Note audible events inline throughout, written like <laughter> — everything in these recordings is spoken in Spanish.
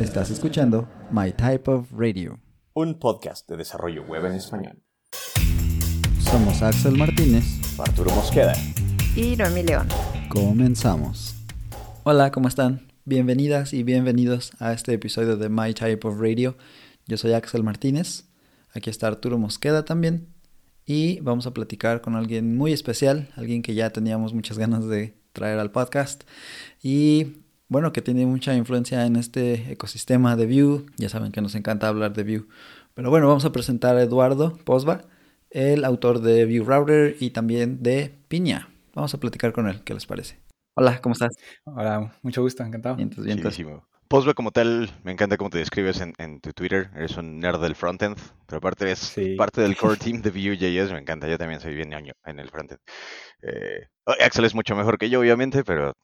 Estás escuchando My Type of Radio. Un podcast de desarrollo web en español. Somos Axel Martínez. Arturo Mosqueda. Y Noemi León. Comenzamos. Hola, ¿cómo están? Bienvenidas y bienvenidos a este episodio de My Type of Radio. Yo soy Axel Martínez. Aquí está Arturo Mosqueda también. Y vamos a platicar con alguien muy especial, alguien que ya teníamos muchas ganas de traer al podcast. Y bueno, que tiene mucha influencia en este ecosistema de Vue. Ya saben que nos encanta hablar de Vue. Pero bueno, vamos a presentar a Eduardo Posba, el autor de Vue Router y también de Piña. Vamos a platicar con él, ¿qué les parece? Hola, ¿cómo estás? Hola, mucho gusto, encantado. Vientos, vientos. Posba como tal, me encanta cómo te describes en, en tu Twitter. Eres un nerd del frontend, pero aparte eres Sí. parte del core <laughs> team de Vue.js. Me encanta, yo también soy bien ñoño en el frontend. Eh, Axel es mucho mejor que yo, obviamente, pero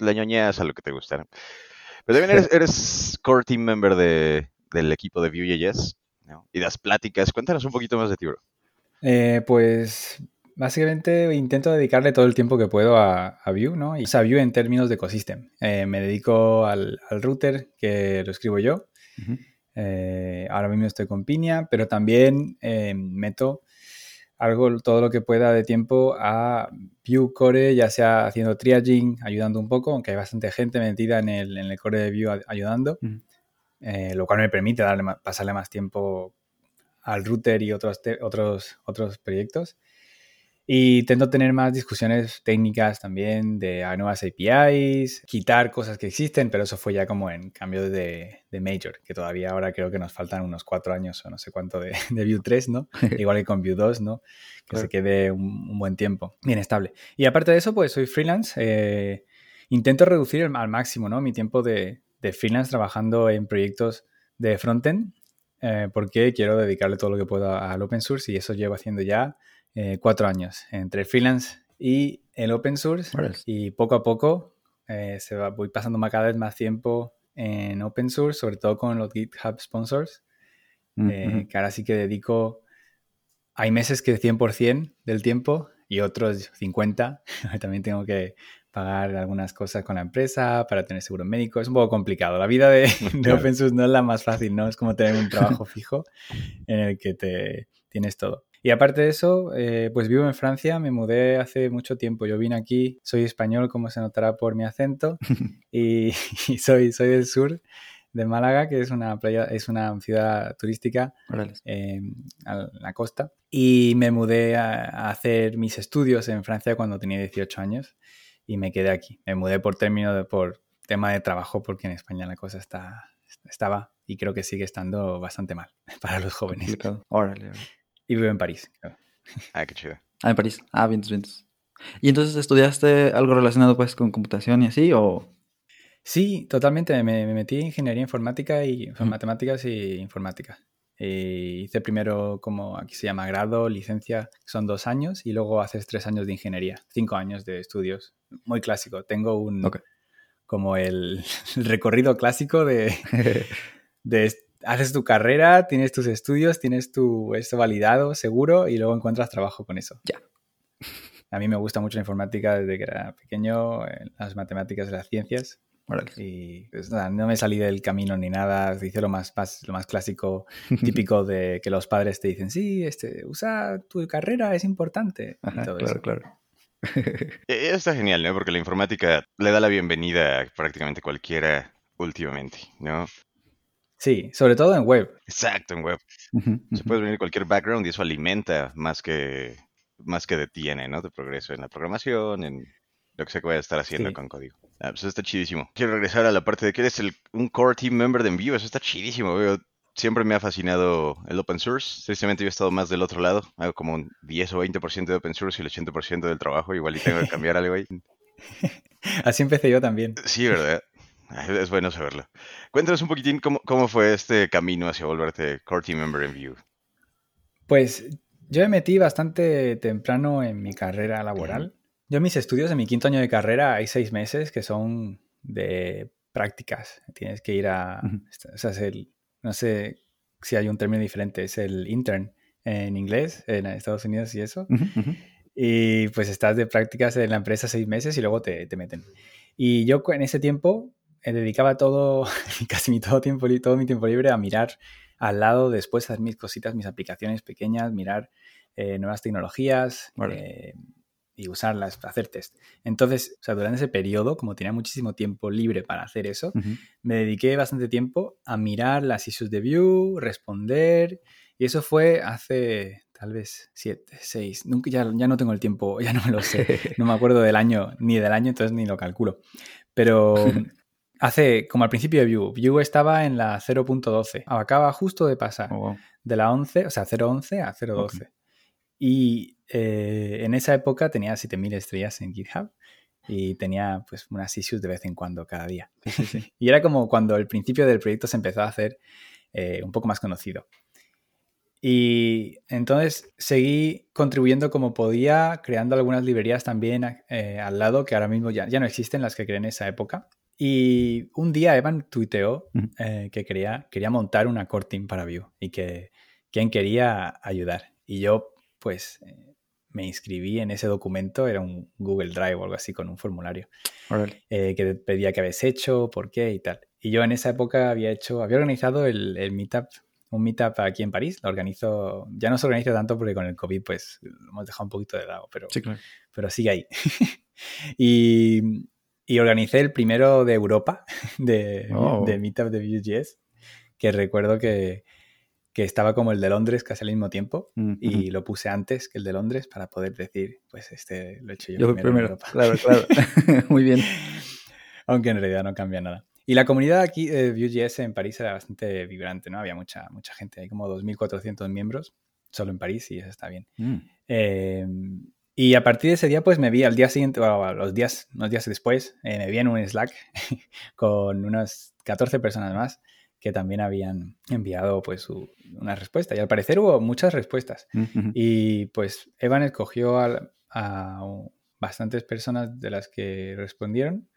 la ñoña es a lo que te gusta. ¿no? Pero también eres, <laughs> eres core team member de, del equipo de Vue.js ¿no? y das pláticas. Cuéntanos un poquito más de ti, bro. Eh, pues básicamente intento dedicarle todo el tiempo que puedo a, a Vue, ¿no? Y o sea, Vue en términos de ecosystem. Eh, me dedico al, al router, que lo escribo yo. Eh, ahora mismo estoy con Piña, pero también eh, meto algo, todo lo que pueda de tiempo a Vue Core, ya sea haciendo triaging, ayudando un poco, aunque hay bastante gente metida en el, en el core de Vue ayudando, eh, lo cual me permite darle pasarle más tiempo al router y otros, te- otros, otros proyectos. Y intento tener más discusiones técnicas también de a nuevas APIs, quitar cosas que existen, pero eso fue ya como en cambio de, de Major, que todavía ahora creo que nos faltan unos cuatro años o no sé cuánto de, <laughs> de Vue 3, ¿no? <laughs> Igual que con Vue 2, ¿no? Que Claro. se quede un, un buen tiempo, bien estable. Y aparte de eso, pues soy freelance. eh, intento reducir el- al máximo, ¿no? Mi tiempo de, de freelance trabajando en proyectos de frontend, eh, porque quiero dedicarle todo lo que pueda al open source y eso llevo haciendo ya eh, cuatro años entre freelance y el open source y poco a poco eh, se va, voy pasando más- cada vez más tiempo en open source, sobre todo con los GitHub sponsors, eh, Ujú. que ahora sí que dedico, hay meses que 100% del tiempo y otros 50, <laughs> también tengo que pagar algunas cosas con la empresa para tener seguro médico, es un poco complicado, la vida de, <laughs> de open source no es la más fácil, ¿no? Es como tener un trabajo <laughs> fijo en el que te tienes todo. Y aparte de eso, eh, pues vivo en Francia, me mudé hace mucho tiempo. Yo vine aquí, soy español, como se notará por mi acento, <laughs> y, y soy, soy del sur de Málaga, que es una playa, es una ciudad turística eh, a la costa. Y me mudé a, a hacer mis estudios en Francia cuando tenía 18 años y me quedé aquí. Me mudé por término de, por tema de trabajo, porque en España la cosa está, estaba y creo que sigue estando bastante mal <laughs> para los jóvenes. Órale. Y vivo en París. Ah, qué chido. Ah, en París. Ah, vientos, vientos. ¿Y entonces estudiaste algo relacionado pues con computación y así o...? Sí, totalmente. Me, me metí en ingeniería informática y matemáticas y informática. Y hice primero como aquí se llama grado, licencia, son dos años, y luego haces tres años de ingeniería, cinco años de estudios. Muy clásico. Tengo un como el, el <laughs> recorrido clásico de, <laughs> haces tu carrera, tienes tus estudios, tienes tu esto validado, seguro, y luego encuentras trabajo con eso. Ya. <laughs> A mí me gusta mucho la informática desde que era pequeño, eh, las matemáticas y las ciencias. Y pues, nada, no me salí del camino ni nada. Hice lo más, más- lo más clásico, <laughs> típico de que los padres te dicen, sí, este, usa tu carrera, es importante. y Ajá, todo claro, eso. claro. <laughs> Eh, Está genial, ¿no? Porque la informática le da la bienvenida a prácticamente cualquiera últimamente, ¿no? Sí, sobre todo en web. Exacto, en web. Se puede venir cualquier background y eso alimenta más que, más que detiene, ¿no? De progreso en la programación, en lo que se puede estar haciendo Sí. con código. Ah, pues eso está chidísimo. Quiero regresar a la parte de que eres el, un core team member de Envío. Eso está chidísimo. Veo, siempre me ha fascinado el open source. Tristemente yo he estado más del otro lado. Hago como un 10 o 20% de open source y el 80% del trabajo. Igual y tengo que cambiar algo ahí. <laughs> Así empecé yo también. Sí, ¿verdad? Es bueno saberlo. Cuéntanos un poquitín cómo, cómo fue este camino hacia volverte core team member en Vue. Pues yo me metí bastante temprano en mi carrera laboral. Yo mis estudios en mi quinto año de carrera hay seis meses que son de prácticas. Tienes que ir a... Ujú. O sea, es el, no sé si hay un término diferente, es el intern en inglés, en Estados Unidos y eso. Ujú, ujú. Y pues estás de prácticas en la empresa seis meses y luego te, te meten. Y yo en ese tiempo dedicaba todo, <laughs> casi mi todo, tiempo, todo mi tiempo libre a mirar al lado después hacer mis cositas, mis aplicaciones pequeñas, mirar eh, nuevas tecnologías eh, y usarlas, hacer test. Entonces, o sea, durante ese periodo, como tenía muchísimo tiempo libre para hacer eso, me dediqué bastante tiempo a mirar las issues de Vue, responder, y eso fue hace tal vez siete, seis, nunca, ya, ya no tengo el tiempo, <laughs> ya no me lo sé, no me acuerdo del año, ni del año, entonces ni lo calculo. Pero <laughs> hace, como al principio de Vue, Vue estaba en la 0.12, acaba justo de pasar oh, de la 11, o sea, 0.11 a 0.12. Y eh, en esa época tenía 7000 estrellas en GitHub y tenía pues unas issues de vez en cuando cada día. <laughs> y era como cuando el principio del proyecto se empezó a hacer eh, un poco más conocido. Y entonces seguí contribuyendo como podía, creando algunas librerías también eh, al lado que ahora mismo ya, ya no existen las que creé en esa época. Y un día Evan tuiteó que quería, quería montar una core team para Vue y que quien quería ayudar. Y yo pues eh, me inscribí en ese documento, era un Google Drive o algo así con un formulario eh, que pedía que habías hecho, por qué y tal. Y yo en esa época había hecho, había organizado el, meetup, un meetup aquí en París, lo organizo, ya no se organiza tanto porque con el COVID pues lo hemos dejado un poquito de lado, pero, pero sigue ahí. <laughs> y, y, organicé el primero de Europa <laughs> de, oh. de meetup de Vue.js, que recuerdo que, que estaba como el de Londres casi al mismo tiempo mm, y lo puse antes que el de Londres para poder decir, pues este lo he hecho yo, primero. Claro, claro. <laughs> <laughs> Muy bien. Aunque en realidad no cambia nada. Y la comunidad aquí de Vue.js en París era bastante vibrante, ¿no? Había mucha, mucha gente, hay como 2.400 miembros solo en París y eso está bien. Mm. Em, y a partir de ese día, pues me vi al día siguiente, o los días, unos días después, eh, me vi en un Slack <laughs> con unas 14 personas más que también habían enviado pues una respuesta. Y al parecer hubo muchas respuestas. Y pues Evan escogió a, bastantes personas de las que respondieron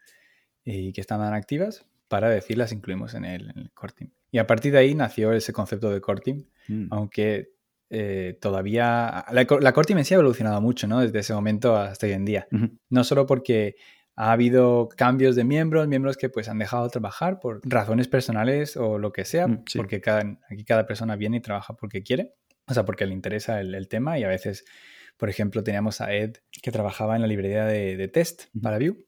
y que estaban activas para decir las incluimos en el, en core team. Y a partir de ahí nació ese concepto de core team, mm. aunque eh, todavía... La, la, en sí ha evolucionado mucho, ¿no? Desde ese momento hasta hoy en día. No solo porque ha habido cambios de miembros, miembros que pues han dejado de trabajar por razones personales o lo que sea, mm, porque cada, aquí cada persona viene y trabaja porque quiere, o sea, porque le interesa el, tema y a veces, por ejemplo, teníamos a Ed que trabajaba en la librería de, test para Vue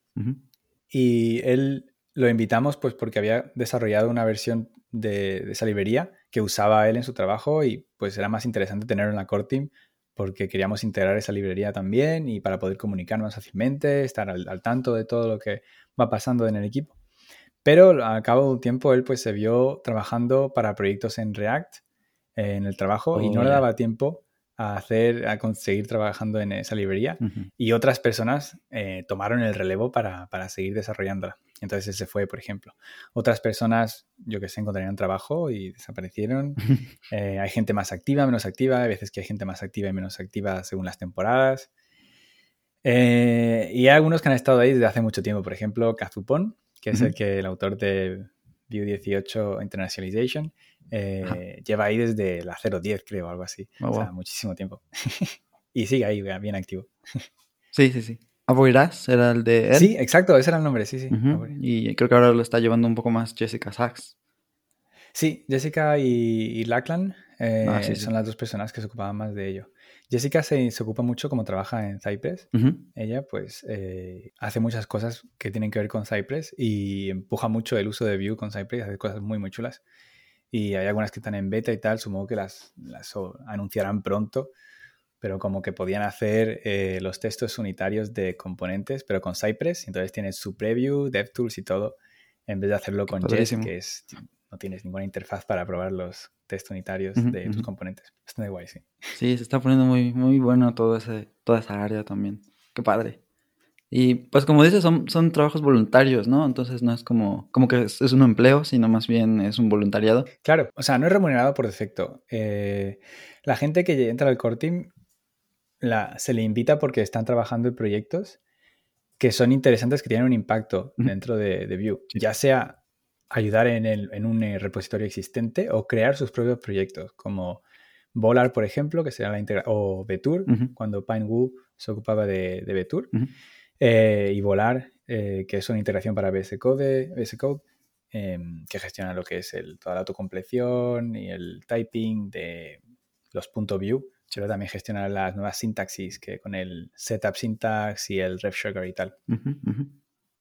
y él lo invitamos pues porque había desarrollado una versión de, de, esa librería que usaba él en su trabajo y pues era más interesante tenerlo en la core team porque queríamos integrar esa librería también y para poder comunicarnos más fácilmente, estar al, tanto de todo lo que va pasando en el equipo. Pero al cabo de un tiempo él pues se vio trabajando para proyectos en React eh, en el trabajo y no le oh, daba tiempo a hacer, a conseguir trabajando en esa librería y otras personas eh, tomaron el relevo para, para seguir desarrollándola. Entonces ese fue, por ejemplo. Otras personas, yo que sé, encontrarían trabajo y desaparecieron. <laughs> Eh, hay gente más activa, menos activa. Hay veces que hay gente más activa y menos activa según las temporadas. Eh, y hay algunos que han estado ahí desde hace mucho tiempo. Por ejemplo, Kazupon, que es el que el autor de Vue 18 Internationalization, eh, lleva ahí desde la 010, creo, algo así. Oh, o sea, muchísimo tiempo. <laughs> y sigue ahí, bien activo. sí, sí, sí. Avoirás era el de él. Sí, exacto, ese era el nombre, sí, sí. Y creo que ahora lo está llevando un poco más Jessica Sachs. Sí, Jessica y, Lackland eh, ah, son las dos personas que se ocupaban más de ello. Jessica se, ocupa mucho como trabaja en Cypress. Ella pues eh, hace muchas cosas que tienen que ver con Cypress y empuja mucho el uso de Vue con Cypress, hace cosas muy muy chulas. Y hay algunas que están en beta y tal, supongo que las, las anunciarán pronto pero como que podían hacer eh, los textos unitarios de componentes, pero con Cypress, entonces tienes su preview, DevTools y todo, en vez de hacerlo con Jest, que es, no tienes ninguna interfaz para probar los textos unitarios de tus componentes. Bastante guay, sí. Sí, se está poniendo muy, muy bueno todo ese, toda esa área también. Qué padre. Y pues como dices, son, son trabajos voluntarios, ¿no? Entonces no es como, como que es, un empleo, sino más bien es un voluntariado. Claro, o sea, no es remunerado por defecto. Eh, la gente que entra al core team se le invita porque están trabajando en proyectos que son interesantes, que tienen un impacto dentro de, de Vue, ya sea ayudar en, un eh, repositorio existente o crear sus propios proyectos, como Volar, por ejemplo, que será la integra o Betur, cuando Pinewoo se ocupaba de, de Betur, eh, y Volar eh, que es una integración para VS Code, VS Code em, que gestiona lo que es el, toda la autocompleción y el typing de los .view. Pero también gestiona las nuevas sintaxis que con el setup syntax y el ref sugar y tal.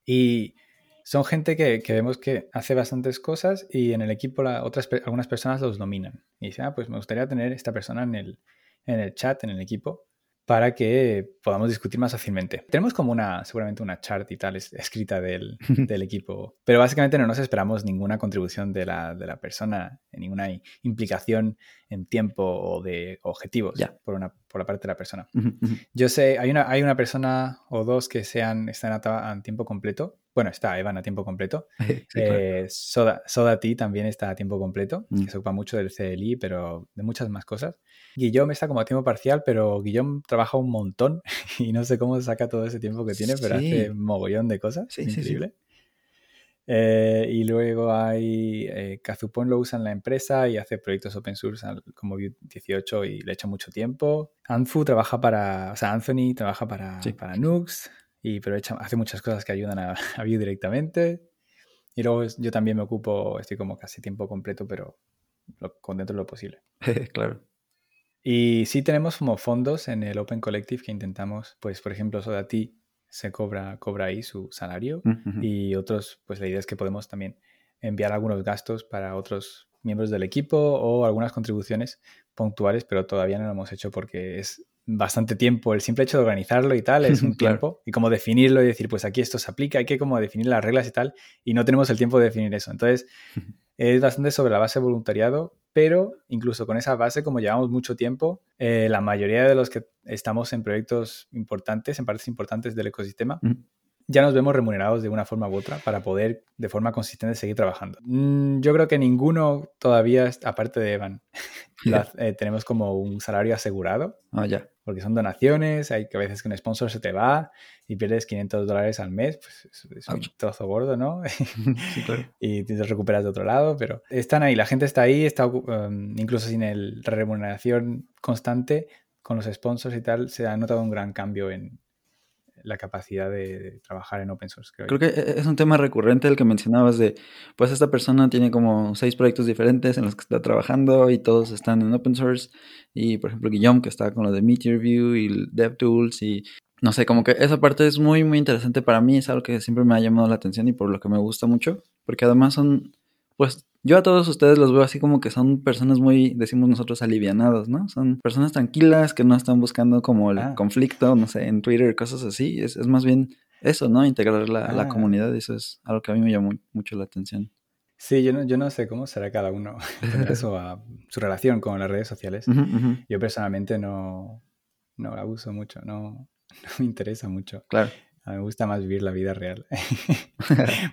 Y son gente que, vemos que hace bastantes cosas y en el equipo otras, algunas personas los dominan. Y dicen, ah, pues me gustaría tener esta persona en el, en el chat, en el equipo, para que podamos discutir más fácilmente. Tenemos como una, seguramente una chart y tal escrita del, <laughs> del equipo, pero básicamente no nos esperamos ninguna contribución de la, de la persona, ninguna implicación en tiempo o de objetivos por, una, por la parte de la persona. Yo sé, hay una, hay una persona o dos que sean, están a tiempo completo, bueno, está Evan a tiempo completo. <laughs> Eh, Soda, Soda T también está a tiempo completo, que mm. se ocupa mucho del CLI, pero de muchas más cosas. Guillaume está como a tiempo parcial, pero Guillaume trabaja un montón <laughs> y no sé cómo saca todo ese tiempo que tiene, pero hace un mogollón de cosas. Sí, increíble. Eh, y luego hay eh, Kazupon lo usa en la empresa y hace proyectos open source como Vue 18 y le echa mucho tiempo. Anfu trabaja para, o sea, Anthony trabaja para, para Nux y, pero hace muchas cosas que ayudan a, <laughs> a Vue directamente. Y luego yo también me ocupo, estoy como casi tiempo completo, pero lo, con dentro de lo posible. <laughs> claro. Y sí tenemos como fondos en el Open Collective que intentamos, pues por ejemplo, Sodati se cobra, cobra ahí su salario y otros, pues la idea es que podemos también enviar algunos gastos para otros miembros del equipo o algunas contribuciones puntuales, pero todavía no lo hemos hecho porque es bastante tiempo. El simple hecho de organizarlo y tal es <laughs> un tiempo. Y como definirlo y decir, pues aquí esto se aplica, hay que como definir las reglas y tal, y no tenemos el tiempo de definir eso. Entonces, <laughs> es bastante sobre la base de voluntariado, pero incluso con esa base, como llevamos mucho tiempo, eh, la mayoría de los que estamos en proyectos importantes, en partes importantes del ecosistema, ya nos vemos remunerados de una forma u otra para poder de forma consistente seguir trabajando. Mm, yo creo que ninguno todavía, aparte de Evan, <laughs> <laughs> eh, tenemos como un salario asegurado. Ah, ya. Porque son donaciones, hay que a veces que un sponsor se te va y pierdes 500 dólares al mes, pues es, un trozo gordo, ¿no? <laughs> sí, claro. y te recuperas de otro lado, pero están ahí, la gente está ahí, está um, incluso sin el remuneración constante con los sponsors y tal, se ha notado un gran cambio en, la capacidad de, trabajar en open source. Creo, que e-, es un tema recurrente el que mencionabas de, pues esta persona tiene como seis proyectos diferentes en los que está trabajando y todos están en open source. Y por ejemplo Guillaume que está con lo de Meteor View y DevTools y no sé, como que esa parte es muy, muy interesante para mí, es algo que siempre me ha llamado la atención y por lo que me gusta mucho, porque además son, pues yo a todos ustedes los veo así como que son personas muy, decimos nosotros, alivianados, ¿no? Son personas tranquilas que no están buscando como el ah. conflicto, no sé, en Twitter, cosas así. Es, más bien eso, ¿no? Integrar la, la, ah. comunidad. Eso es algo que a mí me llamó mucho la atención. Sí, yo no, yo no sé cómo será cada uno <laughs> eso <laughs> a su relación con las redes sociales. Yo personalmente no, no la uso mucho, no, <laughs> no me interesa mucho. Claro. A mí me gusta más vivir la vida real.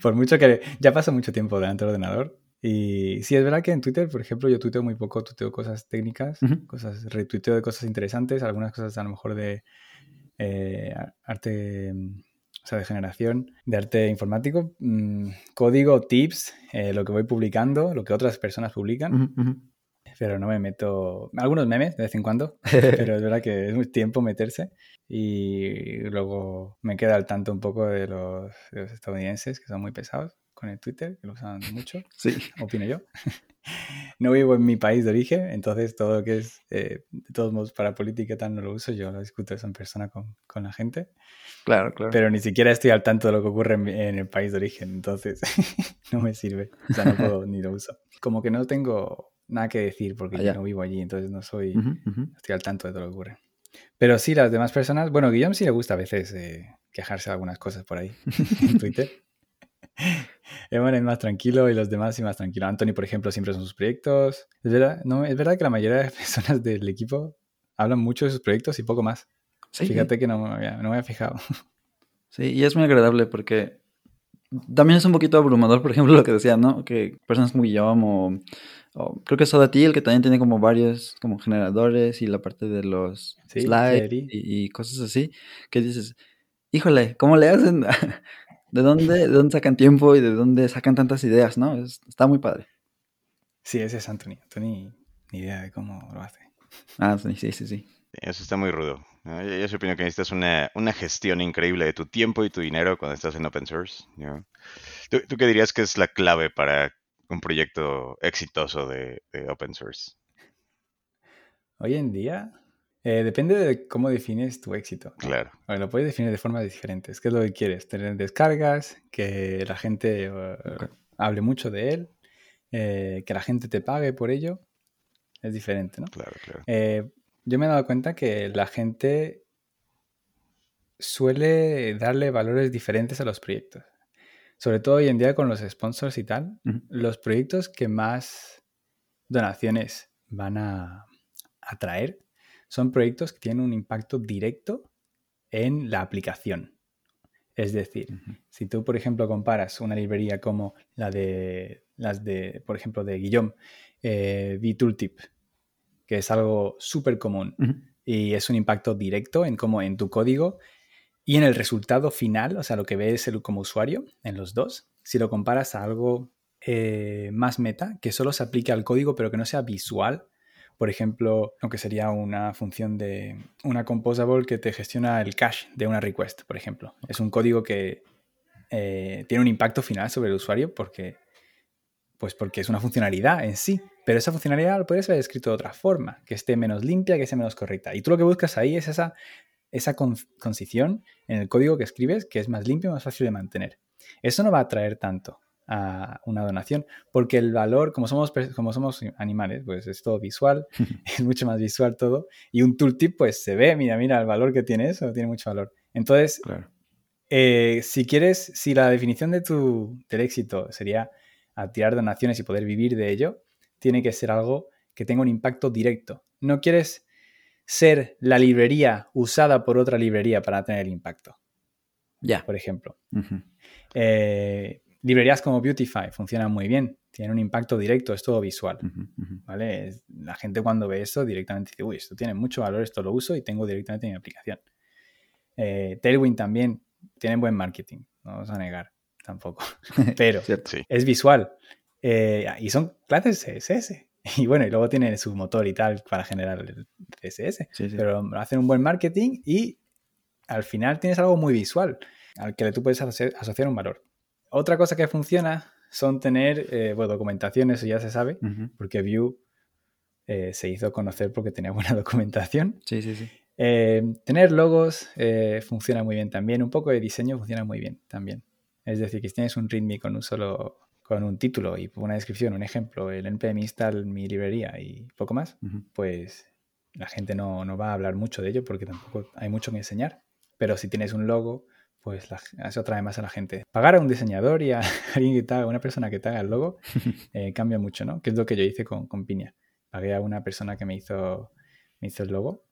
Por mucho que ya paso mucho tiempo delante del ordenador, y sí, es verdad que en Twitter, por ejemplo, yo tuiteo muy poco, tuiteo cosas técnicas, cosas, retuiteo de cosas interesantes, algunas cosas a lo mejor de eh, arte, o sea, de generación, de arte informático, mm, código, tips, eh, lo que voy publicando, lo que otras personas publican. Pero no me meto. Algunos memes de vez en cuando, <laughs> pero es verdad que es muy tiempo meterse. Y luego me queda al tanto un poco de los estadounidenses, que son muy pesados con el Twitter, que lo usan <laughs> mucho. Sí. Opino yo. <laughs> no vivo en mi país de origen, entonces todo lo que es, eh, de todos modos, para política tal no lo uso, yo lo discuto eso en persona con, con, la gente. Claro, claro. Pero ni siquiera estoy al tanto de lo que ocurre en, el país de origen, entonces <laughs> no me sirve. O sea, no puedo ni lo uso. Como que no tengo nada que decir porque yo no vivo allí, entonces no soy, estoy al tanto de todo lo que ocurre. Pero sí, las demás personas, bueno, Guillaume sí le gusta a veces eh, quejarse de algunas cosas por ahí en Twitter. <laughs> Evan es más tranquilo y los demás sí más tranquilo. Anthony, por ejemplo, siempre son sus proyectos. Es verdad, no, es verdad que la mayoría de <laughs> personas del equipo hablan mucho de sus proyectos y poco más. Fíjate que no me, había, no me había fijado. <laughs> Sí, y es muy agradable porque también es un poquito abrumador, por ejemplo, lo que decía, ¿no? Que personas como Guillaume o, creo que Soda T, el que también tiene como varios como generadores y la parte de los slides y, y, cosas así, que dices, híjole, ¿cómo le hacen? ¿De dónde, ¿De dónde sacan tiempo y de dónde sacan tantas ideas, no? está muy padre. Sí, ese es Anthony. Anthony, ni idea de cómo lo hace. Ah, sí, sí, sí. Eso está muy rudo. ¿no? Yo, yo opino que necesitas una, una gestión increíble de tu tiempo y tu dinero cuando estás en open source. ¿no? ¿Tú, ¿Tú qué dirías que es la clave para un proyecto exitoso de, de open source? Hoy en día, eh, depende de cómo defines tu éxito. ¿no? Claro. Lo puedes definir de formas diferentes. ¿Qué es lo que quieres? Tener descargas, que la gente eh, hable mucho de él, eh, que la gente te pague por ello. Es diferente, ¿no? Claro, claro. Eh, yo me he dado cuenta que la gente suele darle valores diferentes a los proyectos. Sobre todo hoy en día con los sponsors y tal, los proyectos que más donaciones van a atraer son proyectos que tienen un impacto directo en la aplicación. Es decir, si tú, por ejemplo, comparas una librería como la de las de, por ejemplo, de Guillaume, eh, VTooltip, que es algo súper común y es un impacto directo en cómo en tu código y en el resultado final, o sea, lo que ves el- como usuario en los dos, si lo comparas a algo eh, más meta, que solo se aplique al código pero que no sea visual, por ejemplo, lo que sería una función de una composable que te gestiona el cache de una request, por ejemplo. Es un código que eh, tiene un impacto final sobre el usuario porque, pues porque es una funcionalidad en sí, pero esa funcionalidad lo puedes haber escrito de otra forma, que esté menos limpia, que sea menos correcta. Y tú lo que buscas ahí es esa, esa con- concisión en el código que escribes, que es más limpio y más fácil de mantener. Eso no va a atraer tanto a una donación, porque el valor, como somos, como somos animales, pues es todo visual, <laughs> es mucho más visual todo, y un tooltip pues se ve, mira, mira el valor que tiene eso, tiene mucho valor. Entonces, Claro. eh, si quieres, si la definición de tu, del éxito sería a tirar donaciones y poder vivir de ello, tiene que ser algo que tenga un impacto directo. No quieres ser la librería usada por otra librería para tener impacto, Ya. por ejemplo. Eh, librerías como Beautify funcionan muy bien, tienen un impacto directo, es todo visual. ¿vale? La gente cuando ve esto directamente dice, uy, esto tiene mucho valor, esto lo uso y tengo directamente en mi aplicación. Eh, Tailwind también tiene buen marketing, no vamos a negar tampoco, <laughs> pero. Sí. es visual Eh, y son clases CSS. <laughs> Y bueno, y luego tiene su motor y tal para generar el CSS, Sí, sí. pero hacen un buen marketing y al final tienes algo muy visual al que tú puedes asoci- asociar un valor. Otra cosa que funciona son tener, eh, bueno, documentación, eso ya se sabe, porque Vue eh, se hizo conocer porque tenía buena <laughs> documentación. Sí, sí, sí. Eh, tener logos eh, funciona muy bien también. Un poco de diseño funciona muy bien también. Es decir, que si tienes un README con un solo con un título y una descripción, un ejemplo, el npm install mi librería y poco más, pues la gente no, no va a hablar mucho de ello porque tampoco hay mucho que enseñar. Pero si tienes un logo, pues la- eso atrae más a la gente. Pagar a un diseñador y a <laughs> alguien que te haga, una persona que te haga el logo, <laughs> eh, cambia mucho, ¿no? Que es lo que yo hice con, con Piña. Pagué a una persona que me hizo, me hizo el logo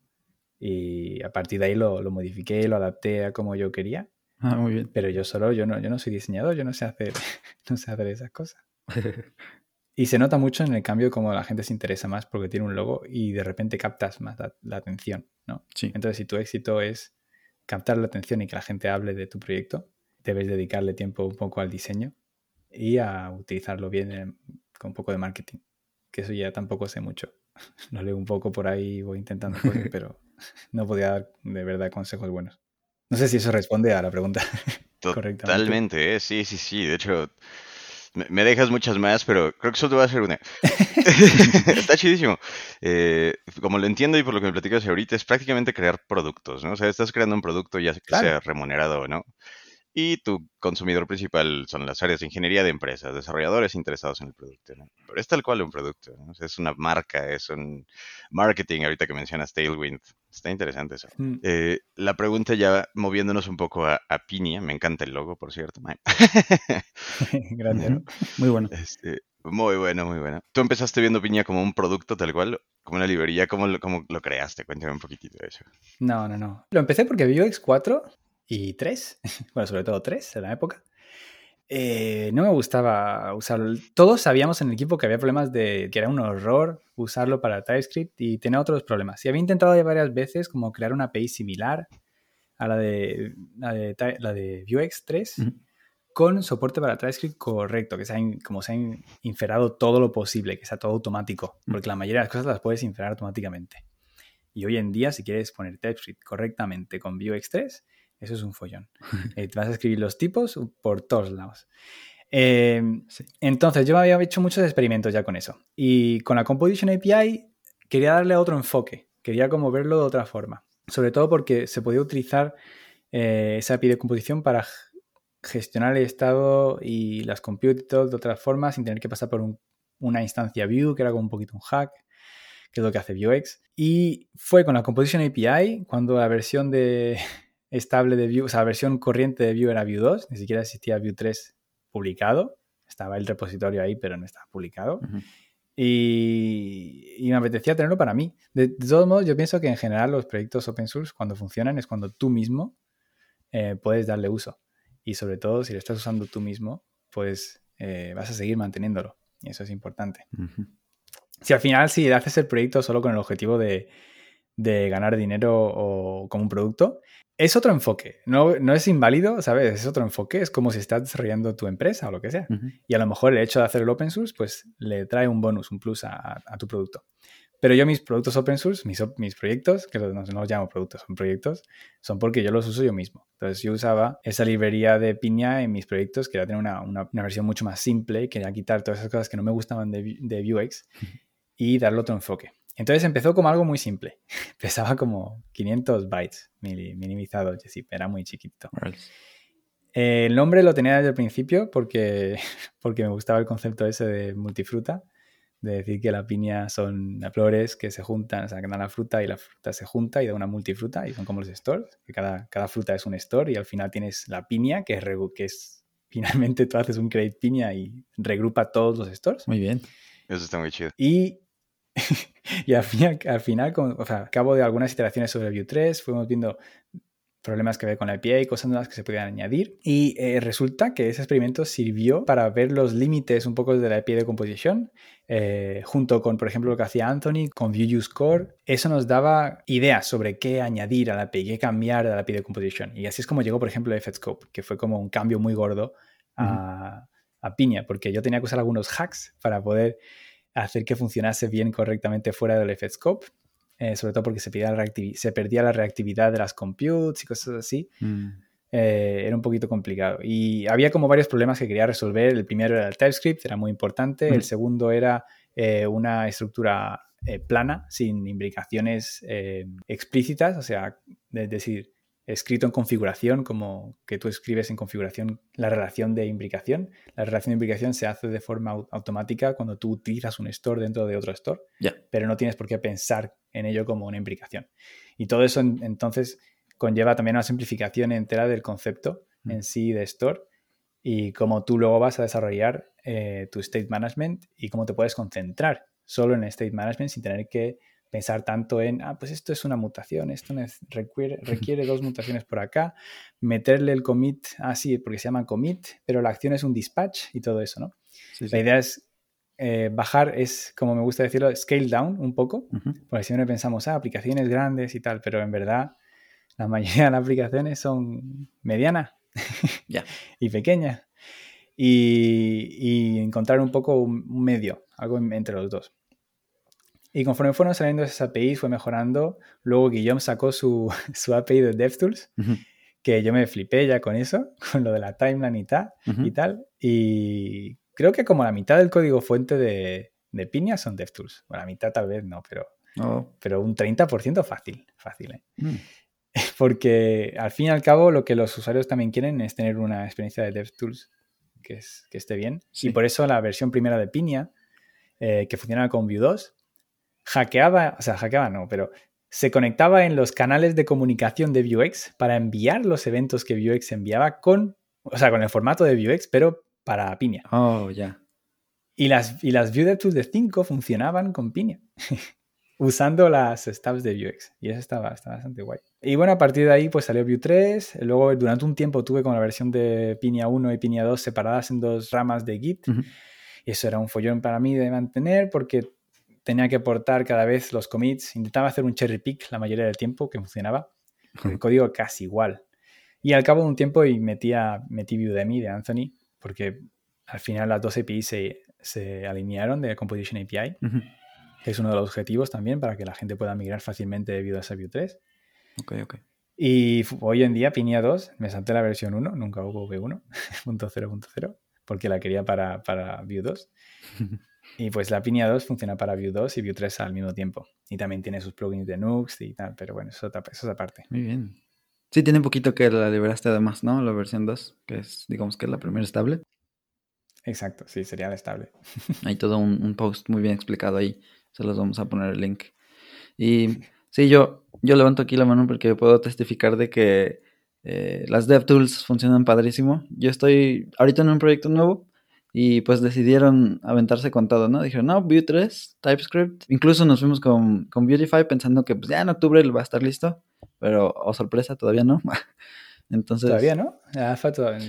y a partir de ahí lo, lo modifiqué, lo adapté a como yo quería. Ah, muy bien. Pero yo solo, yo no, yo no soy diseñador, yo no sé hacer, <laughs> no sé hacer esas cosas. Y se nota mucho en el cambio como la gente se interesa más porque tiene un logo y de repente captas más la, la atención, ¿no? Sí. Entonces, si tu éxito es captar la atención y que la gente hable de tu proyecto, debes dedicarle tiempo un poco al diseño y a utilizarlo bien en- con un poco de marketing. Que eso ya tampoco sé mucho. <laughs> Lo leo un poco por ahí, voy intentando cosas, <laughs> pero no podía dar de verdad consejos buenos. No sé si eso responde a la pregunta. <laughs> correctamente. Totalmente, ¿eh? sí, sí, sí. De hecho, me, dejas muchas más, pero creo que solo te voy a hacer una. <laughs> Está chidísimo. Eh, como lo entiendo y por lo que me platicas ahorita, es prácticamente crear productos, ¿no? O sea, estás creando un producto ya que Claro. sea remunerado o no. Y tu consumidor principal son las áreas de ingeniería de empresas, desarrolladores interesados en el producto, ¿no? Pero es tal cual un producto, ¿no? O sea, es una marca, es un marketing, ahorita que mencionas Tailwind. Está interesante eso. Mm, Eh, la pregunta ya moviéndonos un poco a, a Piña, me encanta el logo, por cierto. <laughs> Grande, <laughs> ¿no? Muy bueno. Este, muy bueno, muy bueno. ¿Tú empezaste viendo Piña como un producto tal cual, como una librería? ¿Cómo lo, cómo lo creaste? Cuéntame un poquitito de eso. No, no, no. Lo empecé porque Vuex 4 y 3, <laughs> bueno, sobre todo 3 en la época, eh, no me gustaba usarlo. Todos sabíamos en el equipo que había problemas de que era un horror usarlo para TypeScript y tenía otros problemas. Y había intentado ya varias veces como crear una API similar a la de, la de, la de Vuex 3 Ujú. con soporte para TypeScript correcto, que sea in- como se ha in- inferado todo lo posible, que sea todo automático, Mm. porque la mayoría de las cosas las puedes inferar automáticamente. Y hoy en día, si quieres poner TypeScript correctamente con Vuex 3, eso es un follón. <laughs> Eh, te vas a escribir los tipos por todos lados. Eh, entonces, yo había hecho muchos experimentos ya con eso. Y con la Composition API quería darle otro enfoque. Quería como verlo de otra forma. Sobre todo porque se podía utilizar eh, esa API de composición para gestionar el estado y las compute y todo de otra forma sin tener que pasar por una instancia view, que era como un poquito un hack, que es lo que hace Vuex. Y fue con la Composition API cuando la versión de <laughs> estable de Vue, o sea, la versión corriente de Vue era Vue 2, ni siquiera existía Vue 3 publicado. Estaba el repositorio ahí, pero no estaba publicado. y, me apetecía tenerlo para mí. De, todos modos, yo pienso que en general los proyectos open source, cuando funcionan, es cuando tú mismo eh, puedes darle uso. Y sobre todo, si lo estás usando tú mismo, pues eh, vas a seguir manteniéndolo. Y eso es importante. Si al final, si haces el proyecto solo con el objetivo de, de ganar dinero o como un producto, es otro enfoque. No, no es inválido, ¿sabes? Es otro enfoque. Es como si estás desarrollando tu empresa o lo que sea. Y a lo mejor el hecho de hacer el open source, pues le trae un bonus, un plus a, tu producto. Pero yo mis productos open source, mis, mis proyectos, que no, los llamo productos, son proyectos, son porque yo los uso yo mismo. Entonces yo usaba esa librería de piña en mis proyectos, quería tener una, una, versión mucho más simple, quería quitar todas esas cosas que no me gustaban de, de Vuex y darle otro enfoque. Entonces empezó como algo muy simple. <laughs> Pesaba como 500 bytes minimizado, era muy chiquito. el nombre lo tenía desde el principio porque, <laughs> porque me gustaba el concepto ese de multifruta, de decir que la piña son flores que se juntan, o sea, que dan la fruta y la fruta se junta y da una multifruta y son como los stores, que cada, cada fruta es un store y al final tienes la piña que es, que es <laughs> finalmente tú haces un create piña y regrupa todos los stores. Muy bien. Eso está muy chido. Y <laughs> y al final, al final o sea, cabo de algunas iteraciones sobre Vue 3, fuimos viendo problemas que ver con la API, cosas nuevas que se podían añadir. Y eh, resulta que ese experimento sirvió para ver los límites un poco de la API de composición, eh, junto con, por ejemplo, lo que hacía Anthony con Vue Use Core. Eso nos daba ideas sobre qué añadir a la API, qué cambiar a la API de composición. Y así es como llegó, por ejemplo, Scope, que fue como un cambio muy gordo a, a Piña, porque yo tenía que usar algunos hacks para poder hacer que funcionase bien correctamente fuera del FScope, eh, sobre todo porque se, se, perdía la reactividad de las computes y cosas así. Mm. Eh, era un poquito complicado. Y había como varios problemas que quería resolver. El primero era el TypeScript, era muy importante. El mm. segundo era eh, una estructura plana, sin imbricaciones explícitas, o sea, es decir, escrito en configuración, como que tú escribes en configuración la relación de imbricación. La relación de imbricación se hace de forma automática cuando tú utilizas un store dentro de otro store, pero no tienes por qué pensar en ello como una imbricación. Y todo eso entonces conlleva también una simplificación entera del concepto mm. en sí de store y cómo tú luego vas a desarrollar eh, tu state management y cómo te puedes concentrar solo en state management sin tener que pensar tanto en, ah, pues esto es una mutación, esto requiere, <laughs> requiere dos mutaciones por acá, meterle el commit así porque se llama commit, pero la acción es un dispatch y todo eso, ¿no? La idea es eh, bajar, es como me gusta decirlo, scale down un poco, porque siempre pensamos, ah, aplicaciones grandes y tal, pero en verdad la mayoría de las aplicaciones son medianas <laughs> y pequeñas. Y, encontrar un poco un medio, algo entre los dos. Y conforme fueron saliendo esas APIs, fue mejorando. Luego Guillaume sacó su, <laughs> su API de DevTools, que yo me flipé ya con eso, <laughs> con lo de la timeline y tal. y tal. Y creo que como la mitad del código fuente de, de Piña son DevTools. Bueno, la mitad tal vez no, pero, oh. pero un 30% fácil, fácil. ¿eh? Mm. <laughs> Porque al fin y al cabo lo que los usuarios también quieren es tener una experiencia de DevTools que, es, que esté bien. Y por eso la versión primera de Piña, eh, que funcionaba con Vue 2, hackeaba, o sea, hackeaba no, pero se conectaba en los canales de comunicación de Vuex para enviar los eventos que Vuex enviaba con, o sea, con el formato de Vuex, pero para Piña. Oh, ya. Y las, y las Vue de 5 funcionaban con Piña, <laughs> usando las stubs de Vuex. Y eso estaba, bastante guay. Y bueno, a partir de ahí pues salió Vue 3. Luego durante un tiempo tuve con la versión de Piña 1 y Piña 2 separadas en dos ramas de Git. Y eso era un follón para mí de mantener porque tenía que portar cada vez los commits, intentaba hacer un cherry pick la mayoría del tiempo que funcionaba, el código casi igual. Y al cabo de un tiempo y metía, metí Udemy de Anthony, porque al final las dos APIs se, alinearon de Composition API. que es uno de los objetivos también para que la gente pueda migrar fácilmente de Vue 2 a Vue 3. Ok, ok. Y hoy en día Pinia 2, me salté la versión 1, nunca hubo V1.0.0, <laughs> porque la quería para, para Vue <laughs> 2. Y pues la Pinia 2 funciona para Vue 2 y Vue 3 al mismo tiempo. Y también tiene sus plugins de Nux y tal, pero bueno, eso, eso es aparte. Muy bien. Sí, tiene un poquito que la liberaste además, ¿no? La versión 2, que es, digamos que es la primera estable. Exacto, sí, sería la estable. <laughs> Hay todo un, un, post muy bien explicado ahí. Se los vamos a poner el link. Y sí, yo, yo levanto aquí la mano porque puedo testificar de que eh, las DevTools funcionan padrísimo. Yo estoy ahorita en un proyecto nuevo y pues decidieron aventarse con todo, ¿no? Dijeron, no, Vue 3, TypeScript. Incluso nos fuimos con, con Beautify pensando que pues ya en octubre va a estar listo. Pero, oh sorpresa, todavía no. <laughs> Entonces, Todavía no.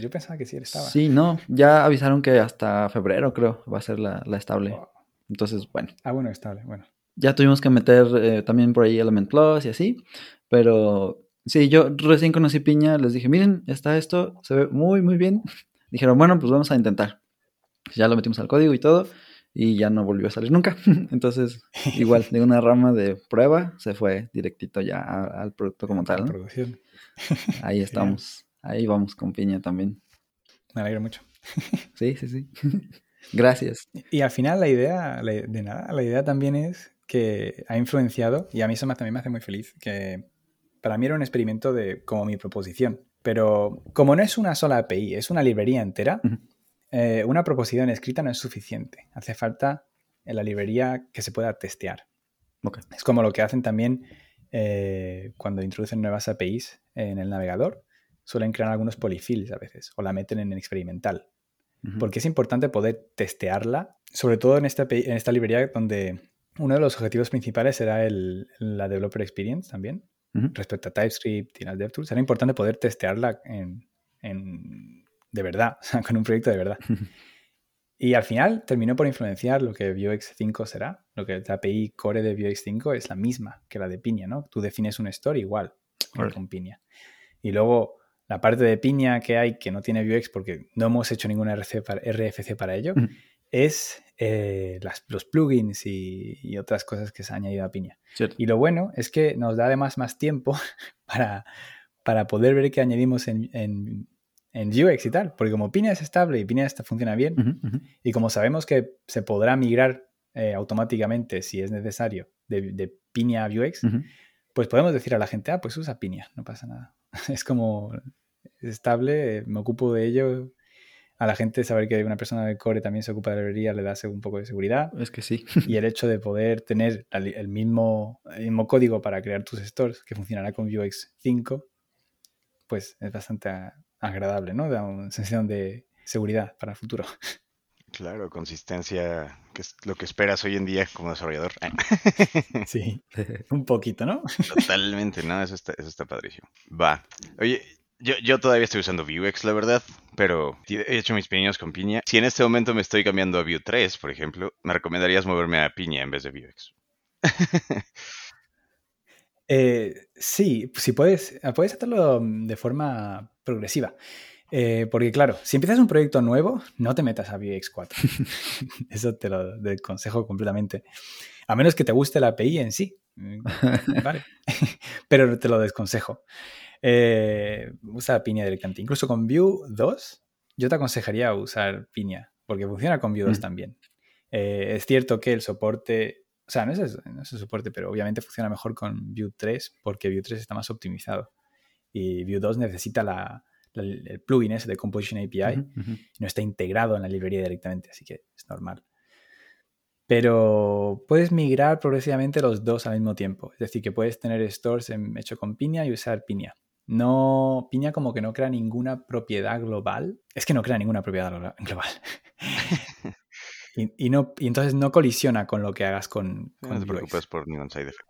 Yo pensaba que sí estaba. Sí, no. Ya avisaron que hasta febrero, creo, va a ser la, la estable. Wow. Entonces, bueno. Ah, bueno, estable, bueno. Ya tuvimos que meter eh, también por ahí Element Plus y así. Pero sí, yo recién conocí Piña, les dije, miren, está esto, se ve muy, muy bien. <laughs> Dijeron, bueno, pues vamos a intentar. Ya lo metimos al código y todo. Y ya no volvió a salir nunca. <laughs> Entonces, igual, de una rama de prueba, se fue directito ya al producto como tal. ¿no? Producción. Ahí <laughs> estamos. Ahí vamos con piña también. Me alegro mucho. <laughs> Sí, sí, sí. Gracias. Y al final la idea, la- de nada, la idea también es que ha influenciado, y a mí eso también me hace muy feliz, que para mí era un experimento de como mi proposición. Pero como no es una sola API, es una librería entera. Eh, una proposición escrita no es suficiente. Hace falta en la librería que se pueda testear. Es como lo que hacen también eh, cuando introducen nuevas APIs en el navegador. Suelen crear algunos polyfills a veces, o la meten en experimental porque es importante poder testearla, sobre todo en esta, en esta librería donde uno de los objetivos principales será el, la Developer Experience también, respecto a TypeScript y las DevTools. Será importante poder testearla en, en- de verdad, <laughs> o sea, con un proyecto de verdad. <laughs> Y al final terminó por influenciar lo que Vuex 5 será, lo que la API core de Vuex 5 es la misma que la de Piña, ¿no? Tú defines un store igual Órale. con Piña. Y luego la parte de Piña que hay que no tiene Vuex porque no hemos hecho ninguna RC para- RFC para ello, es eh, las- los plugins y, y otras cosas que se han añadido a Piña. Cierto. Y lo bueno es que nos da además más tiempo <laughs> para, para poder ver qué añadimos en, en, en Vuex y tal. Porque como Piña es estable y Piña está, funciona bien, y como sabemos que se podrá migrar eh, automáticamente si es necesario de, de Piña a Vuex, Ujú. pues podemos decir a la gente, ah, pues usa Piña, no pasa nada. <laughs> Es como es estable, eh, me ocupo de ello. A la gente saber que una persona de core también se ocupa de la librería le da un poco de seguridad. Es que sí. Y el hecho de poder tener el mismo, el mismo código para crear tus stores que funcionará con Vuex 5, pues es bastante agradable, ¿no? Da una sensación de seguridad para el futuro. Claro, consistencia, que es lo que esperas hoy en día como desarrollador. <laughs> Sí, <laughs> un poquito, ¿no? Totalmente, ¿no? Eso está, eso está padrísimo. Va. Oye, yo, yo todavía estoy usando Vuex, la verdad, pero he hecho mis pininos con Piña. Si en este momento me estoy cambiando a Vue 3, por ejemplo, me recomendarías moverme a Piña en vez de Vuex. <laughs> Eh, sí, si puedes, puedes hacerlo de forma progresiva. Eh, porque claro, si empiezas un proyecto nuevo, no te metas a Vuex 4. <laughs> Eso te lo aconsejo completamente. A menos que te guste la API en sí. Mm, <laughs> Vale. <laughs> Pero te lo desconsejo. Eh, usa Piña directamente. Incluso con Vue 2, yo te aconsejaría usar Piña, porque funciona con Vue 2 Mm. también. Eh, es cierto que el soporte, o sea, no es, no es el soporte, pero obviamente funciona mejor con Vue 3 porque Vue 3 está más optimizado. Y Vue 2 necesita la, la- el plugin ese de Composition API no está integrado en la librería directamente, así que es normal. Pero puedes migrar progresivamente los dos al mismo tiempo. Es decir, que puedes tener stores en- hecho con Piña y usar Piña. No, Piña como que no crea ninguna propiedad global. Es que no crea ninguna propiedad glo- global. <laughs> y, y no, y entonces no colisiona con lo que hagas con, con No te preocupes por ningún side effect.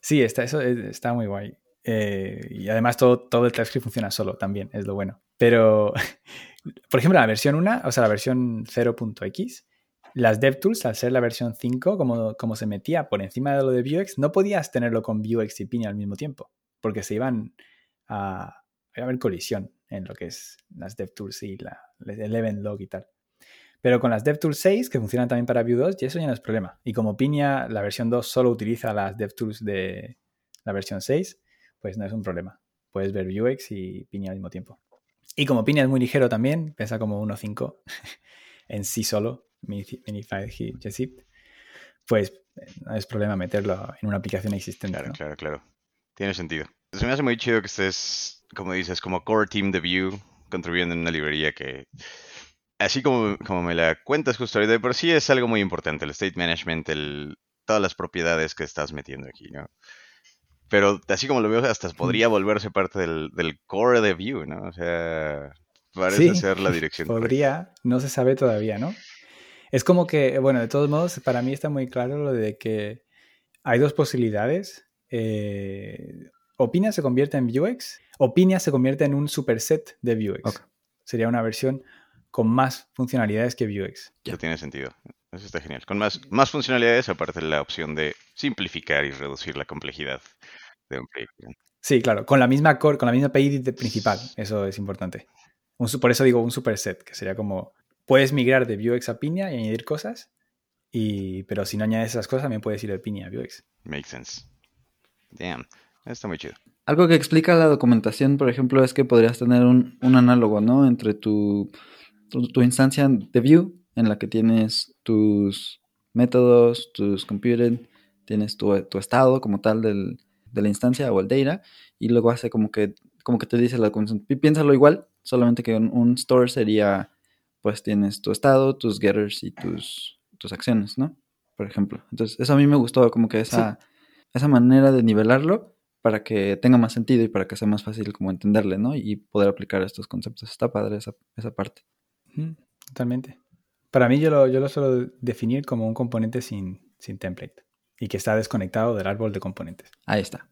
Sí, está, eso es- está muy guay. Eh, y además todo, todo el TypeScript funciona solo también, es lo bueno. Pero, <laughs> por ejemplo, la versión 1, o sea, la versión 0.x, las DevTools, al ser la versión 5, como, como se metía por encima de lo de Vuex, no podías tenerlo con Vuex y Piña al mismo tiempo, porque se iban a, iba a haber colisión en lo que es las DevTools y la, el event log y tal. Pero con las DevTools 6, que funcionan también para Vue 2, y eso ya no es problema. Y como Pinia, la versión 2 solo utiliza las DevTools de la versión 6, pues no es un problema. Puedes ver Vuex y Pinia al mismo tiempo. Y como Pinia es muy ligero también, pesa como 1.5 <laughs> en sí solo, Minify Zip, pues no es problema meterlo en una aplicación existente. Claro, claro, claro. Tiene sentido. Se me hace muy chido que estés, como dices, como core team de Vue, contribuyendo en una librería que, así como, como me la cuentas justo ahorita, por sí es algo muy importante, el state management, el, todas las propiedades que estás metiendo aquí, ¿no? Pero así como lo veo, hasta podría volverse parte del, del core de Vue, ¿no? O sea, parece ser la <laughs> dirección. Podría, no se sabe todavía, ¿no? Es como que, bueno, de todos modos, para mí está muy claro lo de que hay dos posibilidades. Eh, Opina se convierte en Vuex, Opinia se convierte en un superset de Vuex. Sería una versión con más funcionalidades que Vuex. Ya tiene sentido. Eso está genial. Con más, más funcionalidades, aparte de la opción de simplificar y reducir la complejidad de un proyecto. Sí, claro, con la misma core, con la misma API principal. Eso es importante. por eso digo un superset, que sería como puedes migrar de Vuex a Pinia y añadir cosas, y, pero si no añades esas cosas, también puedes ir de Pinia a Vuex. Makes sense. Damn, está muy chido. Algo que explica la documentación, por ejemplo, es que podrías tener un, análogo, ¿no? Entre tu, tu, instancia de Vue, en la que tienes tus métodos, tus computed, tienes tu, estado como tal del, de la instancia o el data, y luego hace como que, como que te dice la documentación. Piénsalo igual, solamente que un store sería pues tienes tu estado, tus getters y tus, tus acciones, ¿no? Por ejemplo. Entonces, eso a mí me gustó, como que esa, esa manera de nivelarlo para que tenga más sentido y para que sea más fácil como entenderle, ¿no? Y poder aplicar estos conceptos. Está padre esa, esa parte. Totalmente. Para mí yo lo, yo lo suelo definir como un componente sin, sin template y que está desconectado del árbol de componentes. Ahí está.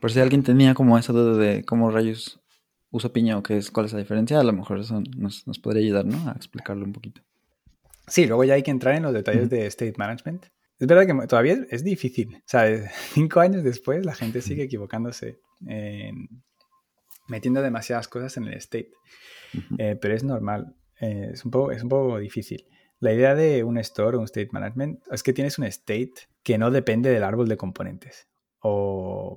Por si alguien tenía como esa duda de cómo rayos uso piña o qué es, cuál es la diferencia, a lo mejor eso nos, podría ayudar, ¿no? A explicarlo un poquito. Sí, luego ya hay que entrar en los detalles de state management. Es verdad que todavía es difícil. O sea, <laughs> cinco años después la gente sigue equivocándose, metiendo demasiadas cosas en el state. Eh, pero es normal. Eh, es, un poco, es un poco difícil. La idea de un store o un state management es que tienes un state que no depende del árbol de componentes. O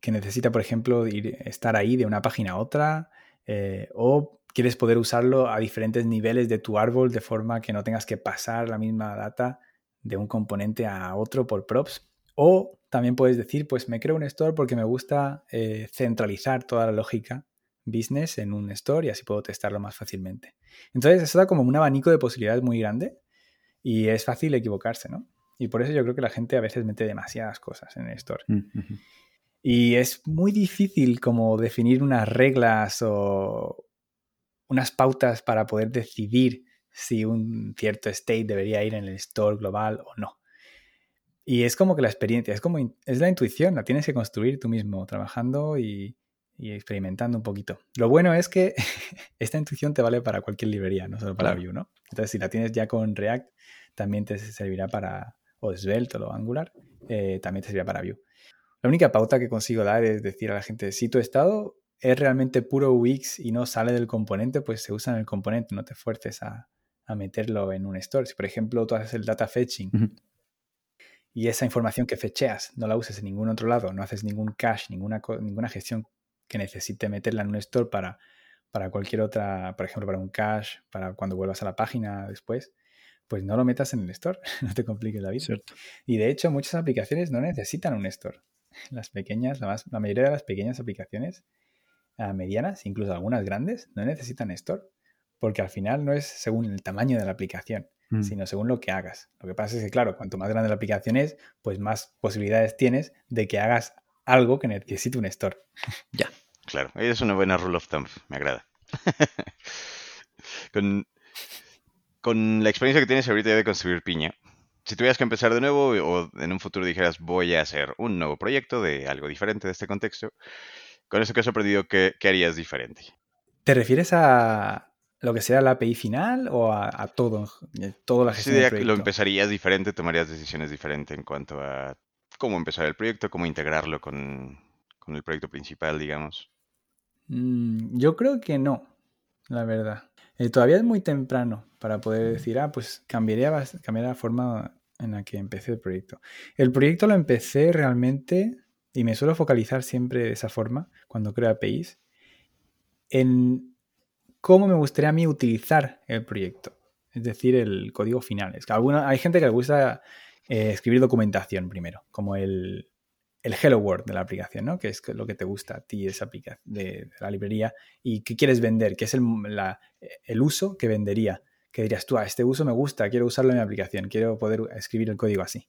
que necesita, por ejemplo, ir, estar ahí de una página a otra, eh, o quieres poder usarlo a diferentes niveles de tu árbol de forma que no tengas que pasar la misma data de un componente a otro por props. O también puedes decir, pues me creo un store porque me gusta centralizar toda la lógica business en un store y así puedo testarlo más fácilmente. Entonces, eso da como un abanico de posibilidades muy grande y es fácil equivocarse, ¿no? Y por eso yo creo que la gente a veces mete demasiadas cosas en el store. Mm, y es muy difícil como definir unas reglas o unas pautas para poder decidir si un cierto state debería ir en el store global o no. Y es como que la experiencia, es como es la intuición, la tienes que construir tú mismo, trabajando y, experimentando un poquito. Lo bueno es que <laughs> esta intuición te vale para cualquier librería, no solo para Vue, ¿no? Entonces, si la tienes ya con React, también te servirá para, o Svelte o Angular, eh, también te servirá para Vue. La única pauta que consigo dar es decir a la gente, si tu estado es realmente puro Wix y no sale del componente, pues se usa en el componente, no te fuerces a, meterlo en un store. Si por ejemplo tú haces el data fetching y esa información que fecheas no la uses en ningún otro lado, no haces ningún cache, ninguna, ninguna gestión que necesite meterla en un store para, para cualquier otra, por ejemplo, para un cache, para cuando vuelvas a la página después, pues no lo metas en el store, <laughs> no te compliques la vida. Y de hecho muchas aplicaciones no necesitan un store <laughs> las pequeñas, la, la mayoría de las pequeñas aplicaciones medianas, incluso algunas grandes, no necesitan store, porque al final no es según el tamaño de la aplicación, mm. sino según lo que hagas. Lo que pasa es que, claro, cuanto más grande la aplicación es, pues más posibilidades tienes de que hagas algo que necesite un store. <laughs> ya. Claro, es una buena rule of thumb, me agrada. <laughs> con, con la experiencia que tienes ahorita de construir piña, si tuvieras que empezar de nuevo o en un futuro dijeras voy a hacer un nuevo proyecto de algo diferente de este contexto, con eso que has aprendido, ¿qué, harías diferente? ¿Te refieres a lo que sea la API final o a, todo, toda la gestión sí, lo empezarías diferente, tomarías decisiones diferentes en cuanto a cómo empezar el proyecto, cómo integrarlo con, el proyecto principal, digamos. Mm, yo creo que no. la verdad. Eh, todavía es muy temprano para poder decir, ah, pues cambiaría, cambiaría la forma en la que empecé el proyecto. El proyecto lo empecé realmente, y me suelo focalizar siempre de esa forma cuando creo APIs, en cómo me gustaría a mí utilizar el proyecto, es decir, el código final. Es que alguna, hay gente que le gusta eh, escribir documentación primero, como el, el Hello World de la aplicación, ¿no? Que es lo que te gusta a ti esa aplicación de, la librería y qué quieres vender, que es el, el, uso que vendería. Que dirías tú, ah, este uso me gusta, quiero usarlo en mi aplicación, quiero poder escribir el código así.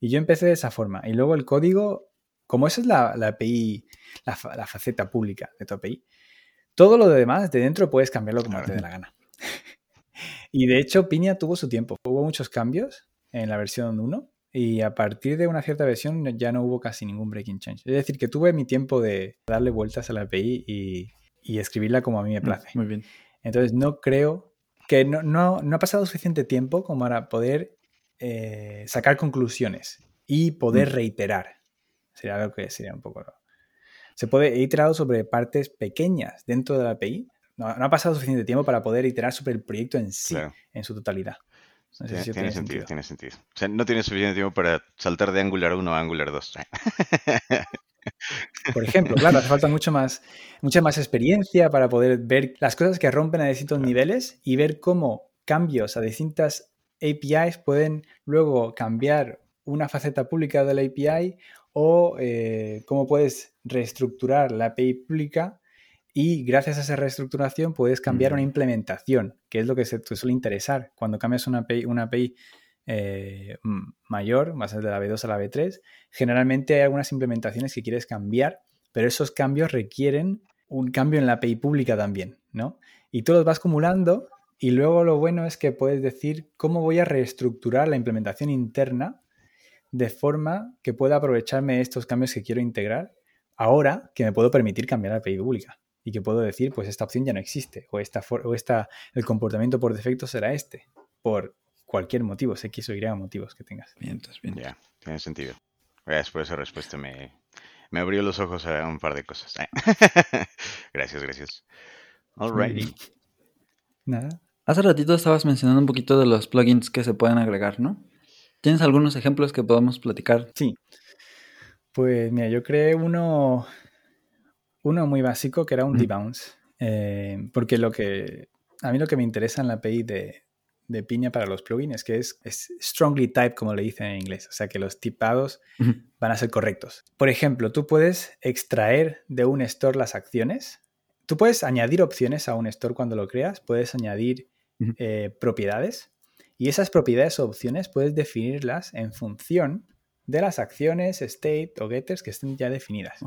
Y yo empecé de esa forma. Y luego el código, como esa es la, API, la, faceta pública de tu API, todo lo demás de dentro puedes cambiarlo como te dé la gana. <laughs> y de hecho, Piña tuvo su tiempo. Hubo muchos cambios en la versión 1 y a partir de una cierta versión ya no hubo casi ningún breaking change. Es decir, que tuve mi tiempo de darle vueltas a la API y, escribirla como a mí me mm, place. Muy bien. Entonces no creo que no, no, ha pasado suficiente tiempo como para poder eh, sacar conclusiones y poder mm. reiterar. Sería algo que sería un poco... Se puede, he iterado sobre partes pequeñas dentro de la API. No, ha pasado suficiente tiempo para poder iterar sobre el proyecto en sí, en su totalidad tiene, sentido, tiene sentido. O sea, no tiene suficiente tiempo para saltar de Angular 1 a Angular 2. <laughs> Por ejemplo, claro, hace falta mucho más, mucha más experiencia para poder ver las cosas que rompen a distintos niveles y ver cómo cambios a distintas APIs pueden luego cambiar una faceta pública de la API o eh, cómo puedes reestructurar la API pública y gracias a esa reestructuración puedes cambiar una implementación, que es lo que se te suele interesar. Cuando cambias una API, una API eh, mayor, más de la B2 a la B3, generalmente hay algunas implementaciones que quieres cambiar, pero esos cambios requieren un cambio en la API pública también, ¿no? Y tú los vas acumulando y luego lo bueno es que puedes decir cómo voy a reestructurar la implementación interna de forma que pueda aprovecharme de estos cambios que quiero integrar ahora que me puedo permitir cambiar la API pública y que puedo decir, pues esta opción ya no existe o, esta o esta, el comportamiento por defecto será este, por cualquier motivo, X o Y motivos que tengas. Bien, bien. Ya, tiene sentido. Gracias por esa respuesta, me, me abrió los ojos a un par de cosas. <laughs> gracias, gracias. Alrighty. Nada. Hace ratito estabas mencionando un poquito de los plugins que se pueden agregar, ¿no? ¿Tienes algunos ejemplos que podamos platicar? Sí. Pues mira, yo creé uno uno muy básico que era un debounce. Eh, porque lo que. A mí lo que me interesa en la API de, de Piña para los plugins es que es, strongly typed, como le dicen en inglés. O sea que los tipados van a ser correctos. Por ejemplo, tú puedes extraer de un store las acciones. Tú puedes añadir opciones a un store cuando lo creas. Puedes añadir eh, propiedades. Y esas propiedades o opciones puedes definirlas en función de las acciones, state o getters que estén ya definidas.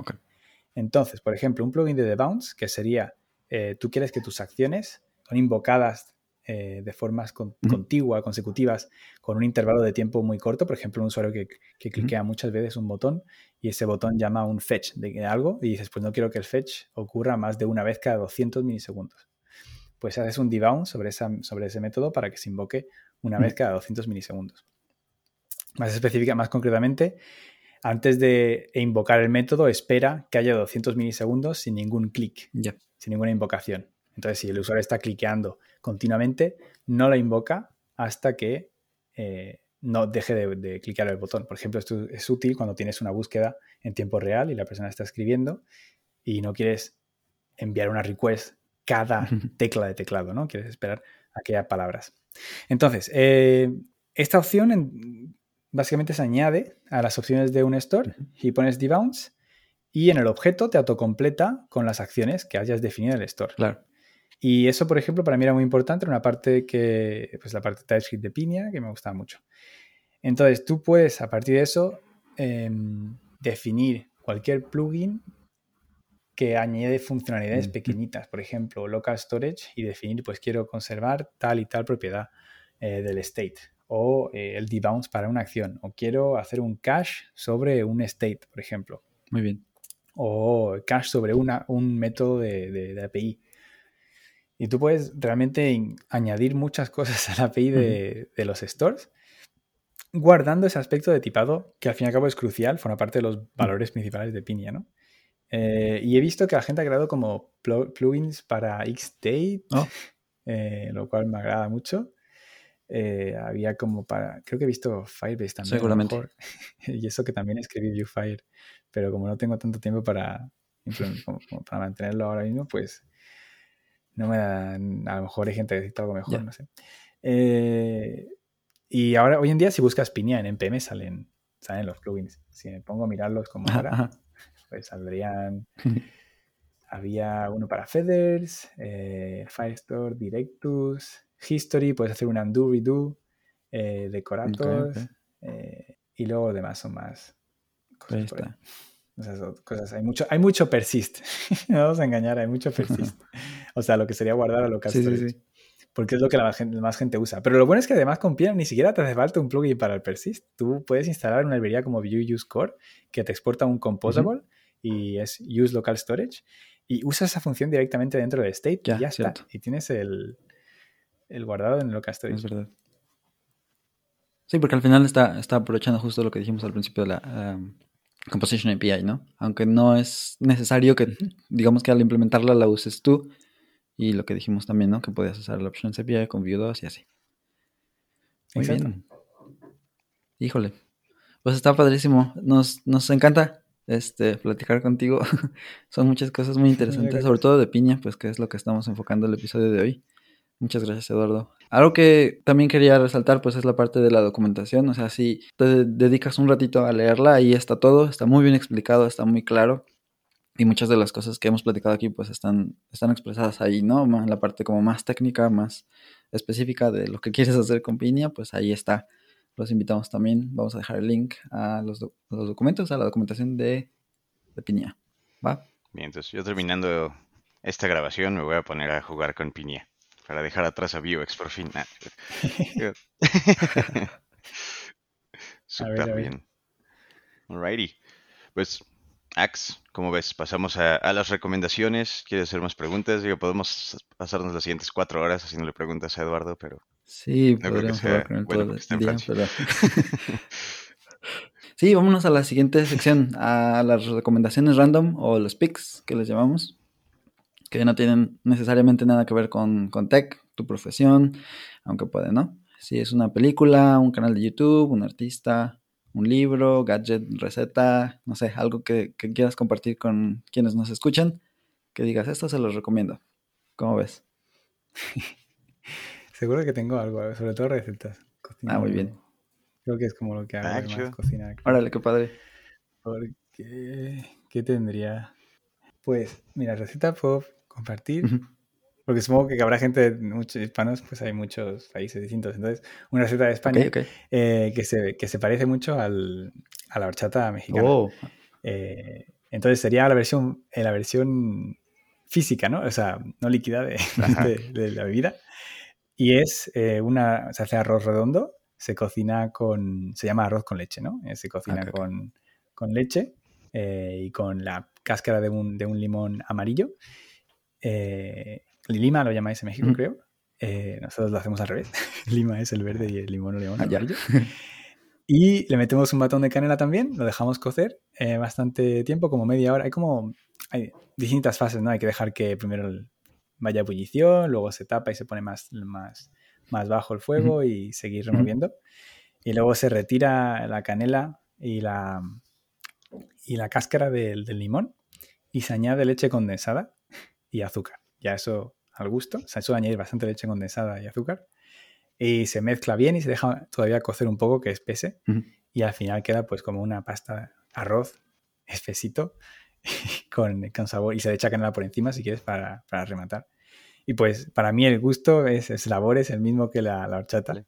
Entonces, por ejemplo, un plugin de The Bounce, que sería, eh, tú quieres que tus acciones son invocadas eh, de formas contiguas, consecutivas, con un intervalo de tiempo muy corto. Por ejemplo, un usuario que, que cliquea muchas veces un botón y ese botón llama un fetch de algo y dices, pues no quiero que el fetch ocurra más de una vez cada 200 milisegundos. Pues haces un debounce sobre, sobre ese método para que se invoque una vez cada 200 milisegundos. Más específica, más concretamente, antes de invocar el método, espera que haya 200 milisegundos sin ningún clic, sin ninguna invocación. Entonces, si el usuario está cliqueando continuamente, no lo invoca hasta que eh, no deje de, clicar el botón. Por ejemplo, esto es útil cuando tienes una búsqueda en tiempo real y la persona está escribiendo y no quieres enviar una request cada <laughs> tecla de teclado, ¿no? Quieres esperar a que haya palabras. Entonces, eh, esta opción básicamente se añade a las opciones de un store y pones debounce y en el objeto te autocompleta con las acciones que hayas definido en el store. Claro. Y eso, por ejemplo, para mí era muy importante, una parte que, pues la parte de TypeScript de Piña, que me gustaba mucho. Entonces, tú puedes, a partir de eso, em, definir cualquier plugin que añade funcionalidades pequeñitas, por ejemplo, local storage, y definir, pues quiero conservar tal y tal propiedad eh, del state o eh, el debounce para una acción, o quiero hacer un cache sobre un state, por ejemplo. Muy bien. O cache sobre una, un método de, API. Y tú puedes realmente añadir muchas cosas a la API de, de, los stores, guardando ese aspecto de tipado que al fin y al cabo es crucial, forma parte de los valores principales de Pinia, ¿no? Eh, y he visto que la gente ha creado como plugins para Xdate, Oh. eh, lo cual me agrada mucho. Eh, había como para, creo que he visto Firebase también. Seguramente. mejor. <laughs> y eso que también escribí Viewfire, pero como no tengo tanto tiempo para, implemen- como- como para mantenerlo ahora mismo, pues no me dan, a lo mejor hay gente que necesita algo mejor, no sé. Eh, y ahora, hoy en día, si buscas Pinia en NPM, salen, salen los plugins. Si me pongo a mirarlos como ahora, ajá. pues saldrían. <laughs> Había uno para Feathers, eh, Firestore, Directus, History, puedes hacer un undo, redo, eh, Decorators, Ok, ok. eh, y luego demás son más Ahí cosas por ahí. está. O sea, son cosas, hay mucho, hay mucho persist. <laughs> no vamos a engañar, hay mucho persist. <laughs> o sea, lo que sería guardar a local Sí, storage. sí. Porque es lo que la más gente usa. Pero lo bueno es que además con Piano ni siquiera te hace falta un plugin para el persist. Tú puedes instalar una librería como Vue Use Core que te exporta un composable y es Use Local Storage y usas esa función directamente dentro de State Ya, y ya está. Y tienes el, el guardado en el Local Es Storage. verdad. Sí, porque al final está, está aprovechando justo lo que dijimos al principio de la um, Composition API, ¿no? Aunque no es necesario que, digamos que al implementarla la uses tú. Y lo que dijimos también, ¿no? Que podías usar la Options API con Vue 2 y así. Muy Exacto. bien. Híjole. Pues está padrísimo. Nos, nos encanta este, platicar contigo. <laughs> Son muchas cosas muy <laughs> interesantes, sobre todo de piña, pues que es lo que estamos enfocando el episodio de hoy. Muchas gracias, Eduardo. Algo que también quería resaltar, pues es la parte de la documentación. O sea, si te dedicas un ratito a leerla, ahí está todo, está muy bien explicado, está muy claro. Y muchas de las cosas que hemos platicado aquí, pues están, están expresadas ahí, ¿no? La parte como más técnica, más específica de lo que quieres hacer con Piña, pues ahí está. Los invitamos también. Vamos a dejar el link a los, los documentos, a la documentación de, de Piña. ¿Va? Bien, entonces yo terminando esta grabación me voy a poner a jugar con Piña para dejar atrás a Vuex por fin. Ah, <laughs> <laughs> Súper bien. Alrighty. Pues, Ax, ¿cómo ves? Pasamos a, a las recomendaciones. ¿Quieres hacer más preguntas? Digo, podemos pasarnos las siguientes cuatro horas haciéndole preguntas a Eduardo, pero Sí, creo que podríamos sea hablar con él bueno todo porque está el en día, Francia. pero... <laughs> sí, vámonos a la siguiente sección, a las recomendaciones random o los picks que les llamamos, que no tienen necesariamente nada que ver con, con tech, tu profesión, aunque puede, ¿no? Si es una película, un canal de YouTube, un artista, un libro, gadget, receta, no sé, algo que, que quieras compartir con quienes nos escuchan, que digas, esto se los recomiendo. ¿Cómo ves? <laughs> Seguro que tengo algo, sobre todo recetas. Cocina, Ah, muy bien. Creo que es como lo que hago, Ah, chido. cocinar. Órale, qué padre. Porque, ¿qué tendría? Pues, mira, receta puedo compartir, Ujú. porque supongo que habrá gente, muchos hispanos, pues hay muchos países distintos. Entonces, una receta de España Ok, ok. eh, que, se, que se parece mucho al, a la horchata mexicana. Oh, Eh, entonces sería la versión, eh, la versión física, ¿no? O sea, no líquida de, <laughs> de- de la bebida. Y es eh, una, se hace arroz redondo, se cocina con, se llama arroz con leche, ¿no? Eh, se cocina Ok, ok. Con, con leche eh, y con la cáscara de un, de un limón amarillo. Eh, lima lo llamáis en México, Ujú. creo. Eh, nosotros lo hacemos al revés. <laughs> lima es el verde y el limón o limón Ah, amarillo. <laughs> Y le metemos un batón de canela también, lo dejamos cocer eh, bastante tiempo, como media hora. Hay como hay distintas fases, ¿no? Hay que dejar que primero vaya a ebullición, luego se tapa y se pone más, más, más bajo el fuego y seguir removiendo. Y luego se retira la canela y la, y la cáscara del, del limón y se añade leche condensada y azúcar. Ya eso al gusto. Sea, eso añadir bastante leche condensada y azúcar. Y se mezcla bien y se deja todavía cocer un poco que espese. Ujú. Y al final queda pues como una pasta arroz espesito <laughs> con, con sabor. Y se le echa canela por encima si quieres para, para rematar. Y pues para mí el gusto es, el sabor es el mismo que la, la horchata. Vale.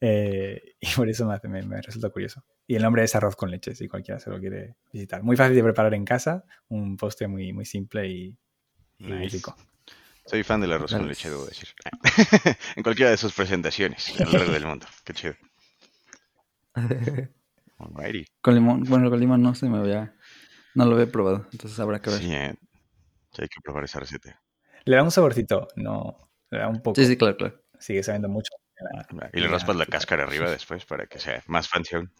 Eh, <laughs> y por eso me, hace- me- me resulta curioso. Y el nombre es arroz con leche, si cualquiera se lo quiere visitar. Muy fácil de preparar en casa, un postre muy, muy simple y, y Nice. rico. Soy fan del arroz con leche, debo decir. <laughs> en cualquiera de sus presentaciones a lo largo del mundo. Qué chido. <laughs> Alrighty. con limón, bueno, con limón no se me había, no lo había probado, entonces habrá que ver. Sí, eh, sí, hay que probar esa receta. Le da un saborcito, no, le da un poco. Sí, sí, claro, claro. Sigue sabiendo mucho. la- Y le raspas la cáscara arriba después para que sea más fancy aún.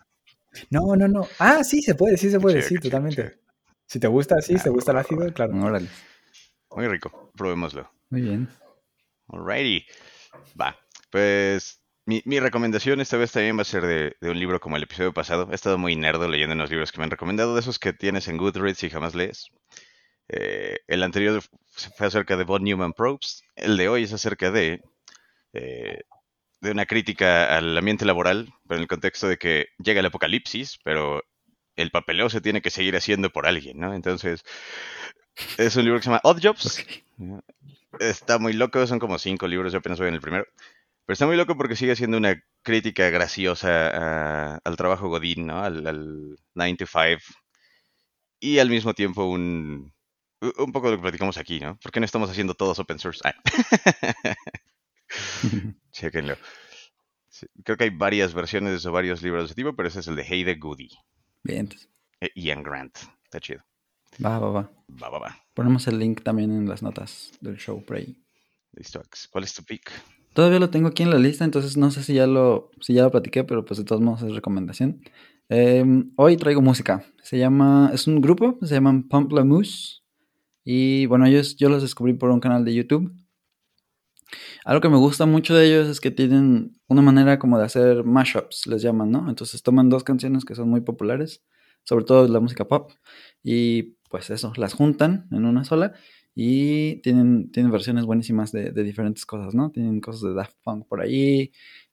No, no, no. Ah, sí se puede, sí se puede, sí, totalmente. Si te gusta, sí, si te Ah, gusta el ácido, claro. Órale. Muy rico, probémoslo. Muy bien. Alrighty. Va. Pues mi, mi recomendación esta vez también va a ser de, de un libro como el episodio pasado. He estado muy nerdo leyendo unos libros que me han recomendado, de esos que tienes en Goodreads y jamás lees. Eh, el anterior fue acerca de Von Neumann Probst. El de hoy es acerca de, eh, de una crítica al ambiente laboral, pero en el contexto de que llega el apocalipsis, pero el papeleo se tiene que seguir haciendo por alguien, ¿no? Entonces, es un libro que se llama Odd Jobs. Está muy loco, son como cinco libros, yo apenas voy en el primero. Pero está muy loco porque sigue siendo una crítica graciosa a- al trabajo Godín, ¿no? Al, al 9 to 5. Y al mismo tiempo un, un poco de lo que platicamos aquí, ¿no? ¿Por qué no estamos haciendo todos open source? Ah. <laughs> Chequenlo. Sí, creo que hay varias versiones o varios libros de ese tipo, pero ese es el de Hey the Goody. Bien, Eh, Ian Grant. Está chido. Va, va, va. Va, va, va. Ponemos el link también en las notas del show por ahí. Listo, Ax. ¿Cuál es tu pick? Todavía lo tengo aquí en la lista, entonces no sé si ya lo, si ya lo platiqué, pero pues de todos modos es recomendación. Em, hoy traigo música. Se llama, es un grupo, se llaman Pamplemousse. Y bueno, ellos yo los descubrí por un canal de YouTube. Algo que me gusta mucho de ellos es que tienen una manera como de hacer mashups, les llaman, ¿no? Entonces toman dos canciones que son muy populares, sobre todo la música pop, y pues eso, las juntan en una sola y tienen, tienen versiones buenísimas de, de diferentes cosas, ¿no? Tienen cosas de Daft Punk por ahí.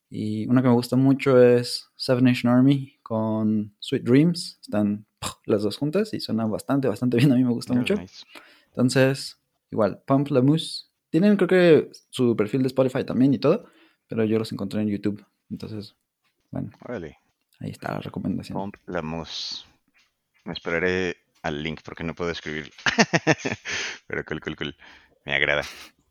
Y una que me gusta mucho es Seven Nation Army con Sweet Dreams. Están las dos juntas y suena bastante, bastante bien. A mí me gusta Ah, mucho. nice. Entonces, igual, Pump la Mousse. Tienen creo que su perfil de Spotify también y todo, pero yo los encontré en YouTube. Entonces, bueno, ahí está la recomendación. Pomp la mousse. Me esperaré al link porque no puedo escribir. <laughs> Pero cool, cool, cool. Me agrada.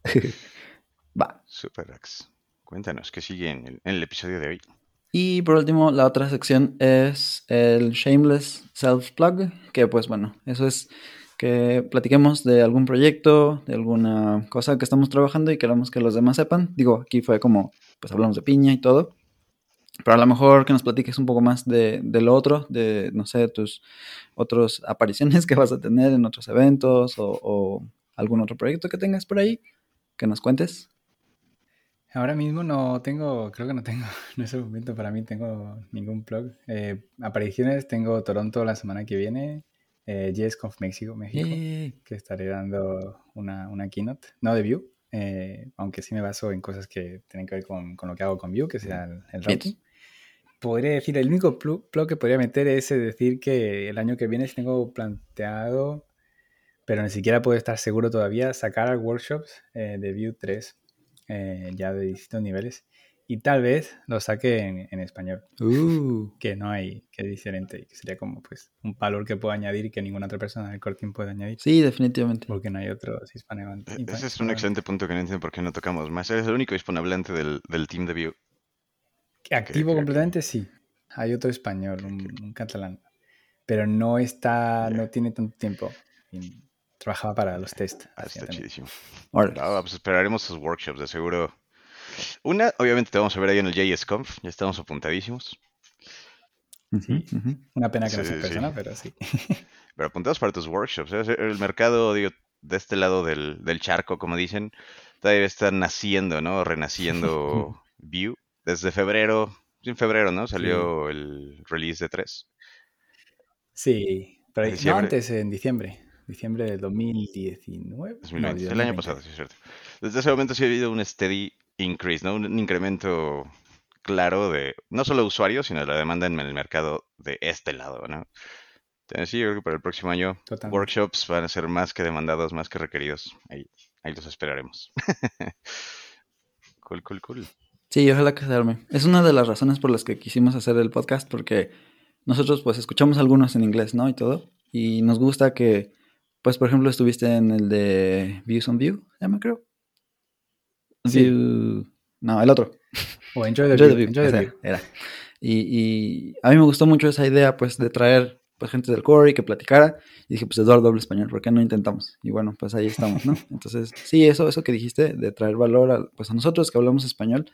<laughs> Va. Super Ax. Cuéntanos, ¿qué sigue en el, en el episodio de hoy? Y por último, la otra sección es el Shameless Self-Plug, que pues bueno, eso es que platiquemos de algún proyecto, de alguna cosa que estamos trabajando y queramos que los demás sepan. Digo, aquí fue como, pues hablamos de piña y todo, pero a lo mejor que nos platiques un poco más de, de lo otro, de, no sé, tus otras apariciones que vas a tener en otros eventos o, o algún otro proyecto que tengas por ahí, que nos cuentes. Ahora mismo no tengo, creo que no tengo, <laughs> en ese momento para mí tengo ningún blog. Eh, apariciones tengo Toronto la semana que viene, eh, JSConf México, México, que estaré dando una, una keynote, no de Vue, eh, aunque sí me baso en cosas que tienen que ver con, con lo que hago con Vue, que sea el, el routing. Podría decir, el único plu- plug que podría meter es decir que el año que viene tengo planteado, pero ni siquiera puedo estar seguro todavía, sacar workshops eh, de Vue 3 eh, ya de distintos niveles y tal vez lo saque en, en español, Uh, <laughs> que no hay, que es diferente y que sería como pues un valor que puedo añadir y que ninguna otra persona del core team puede añadir sí, definitivamente. porque no hay otros hispanohablantes. E- Ese es un excelente punto que no entiendo por qué no tocamos más. Eres el único hispanohablante del, del team de Vue. Activo que- completamente, sí. Hay otro español, un, un catalán, pero no está, no tiene tanto tiempo. Y trabajaba para los test. Ah, está chidísimo. Va, pues esperaremos sus workshops, de seguro. Una, obviamente te vamos a ver ahí en el JSConf, ya estamos apuntadísimos. Ujú. Una pena que no Sí, sea sí. persona, pero sí. <laughs> Pero apuntados para tus workshops. ¿eh? El mercado, digo, de este lado del, del charco, como dicen, todavía está naciendo, ¿no? Renaciendo <laughs> Vue. Desde febrero, en febrero, ¿no? Salió el release de 3. Sí, pero ¿En no antes, en diciembre. Diciembre del 2019. 2020, No, el 2020. año pasado, sí es cierto. Desde ese momento sí ha habido un steady increase, ¿no? Un, un incremento claro de no solo usuarios, sino de la demanda en el mercado de este lado, ¿no? Entonces sí, yo creo que para el próximo año Totalmente. workshops van a ser más que demandados, más que requeridos. Ahí, ahí los esperaremos. <laughs> cool, cool, cool. Sí, ojalá que se arme. Es una de las razones por las que quisimos hacer el podcast, porque nosotros pues escuchamos algunos en inglés, ¿no? Y todo. Y nos gusta que, pues por ejemplo, estuviste en el de Views on View, se llama creo. Sí. View... No, el otro. O Enjoy the Enjoy the View, Enjoy the View. era. Y, y a mí me gustó mucho esa idea, pues, de traer pues, gente del core y que platicara. Y dije, pues, Eduardo habla español, ¿por qué no intentamos? Y bueno, pues ahí estamos, ¿no? <laughs> Entonces, sí, eso, eso que dijiste, de traer valor a, pues, a nosotros que hablamos español,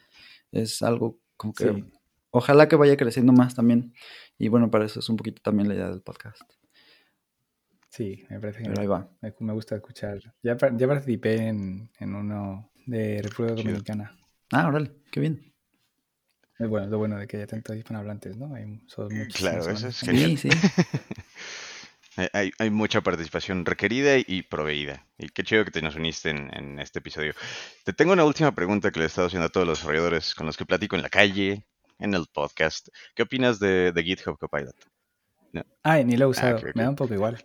es algo como que Sí. ojalá que vaya creciendo más también. Y bueno, para eso es un poquito también la idea del podcast. Sí, me parece Pero ahí va. Me, me gusta escuchar. Ya, pa- ya participé en, en uno de República. Dominicana. Ah, órale, qué bien. Es bueno, lo bueno de que haya tantos hispanohablantes, ¿no? Hay son muchísimos Claro, eso es. Genial. Sí, sí. Hay, mucha participación requerida y, proveída. Y qué chido que te nos uniste en, en este episodio. Te tengo una última pregunta que le he estado haciendo a todos los desarrolladores con los que platico en la calle, en el podcast. ¿Qué opinas de, de GitHub Copilot? Ay, ni lo he usado. ok, ok. Me da un poco igual.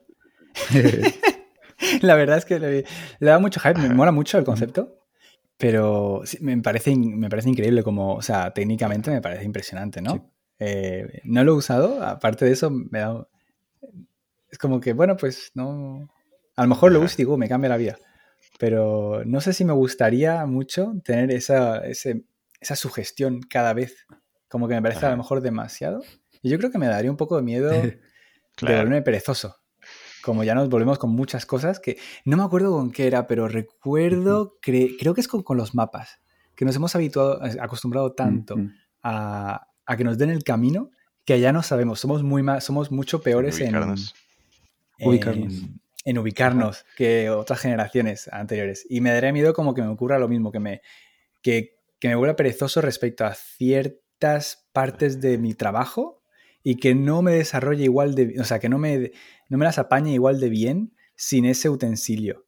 <laughs> La verdad es que le, le da mucho hype. Me mola mucho el concepto. Pero sí, me, parece, me parece increíble como, o sea, técnicamente me parece impresionante, ¿no? Sí. Eh, no lo he usado. Aparte de eso, me da... Es como que, bueno, pues no... A lo mejor lo uso y digo, me cambia la vida. Pero no sé si me gustaría mucho tener esa, ese- esa sugestión cada vez. Como que me parece a Ajá. lo mejor demasiado. Y yo creo que me daría un poco de miedo <laughs> de Claro. volverme perezoso. Como ya nos volvemos con muchas cosas que no me acuerdo con qué era, pero recuerdo, cre- creo que es con, con los mapas, que nos hemos habituado, acostumbrado tanto Mm, mm. a, a que nos den el camino que ya no sabemos, somos muy más, somos mucho peores en, Ubicarnos. en- Ubicarnos. en ubicarnos que otras generaciones anteriores. Y me daría miedo como que me ocurra lo mismo, que me, que, que me vuelva perezoso respecto a ciertas partes de mi trabajo y que no me desarrolle igual de, o sea, que no me, no me las apañe igual de bien sin ese utensilio.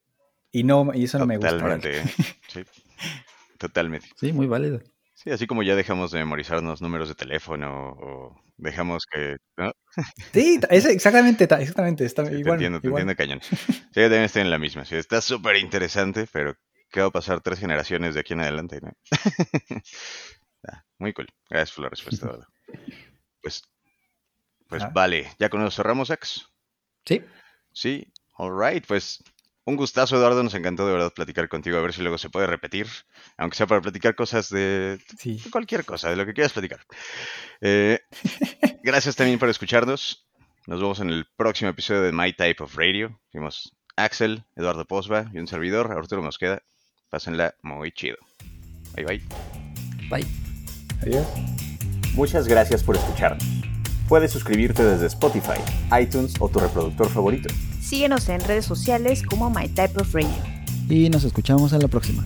Y, no, y eso no me gusta. Totalmente. <laughs> Sí. Totalmente. Sí, muy válido. Sí, así como ya dejamos de memorizarnos números de teléfono o dejamos que... ¿no? Sí, es exactamente, ta- exactamente. Está Sí, te igual, entiendo, te entiendo cañón. Sí, yo también estoy en la misma. Sí, está súper interesante, pero ¿qué va a pasar tres generaciones de aquí en adelante? no? <laughs> Ah, muy cool. Gracias por la respuesta. <laughs> Pues, pues Ah. vale. ¿Ya con eso cerramos, Ax? Sí, Sí, alright, pues un gustazo, Eduardo. Nos encantó de verdad platicar contigo. A ver si luego se puede repetir, aunque sea para platicar cosas de Sí. de cualquier cosa, de lo que quieras platicar. Eh, <laughs> gracias también por escucharnos. Nos vemos en el próximo episodio de My Type of Radio. Fuimos Axel, Eduardo Posba y un servidor, Arturo Mosqueda. Pásenla muy chido. Bye bye. bye. Adiós. Muchas gracias por escucharnos. Puedes suscribirte desde Spotify, iTunes o tu reproductor favorito. Síguenos en redes sociales como My Type of Radio. Y nos escuchamos en la próxima.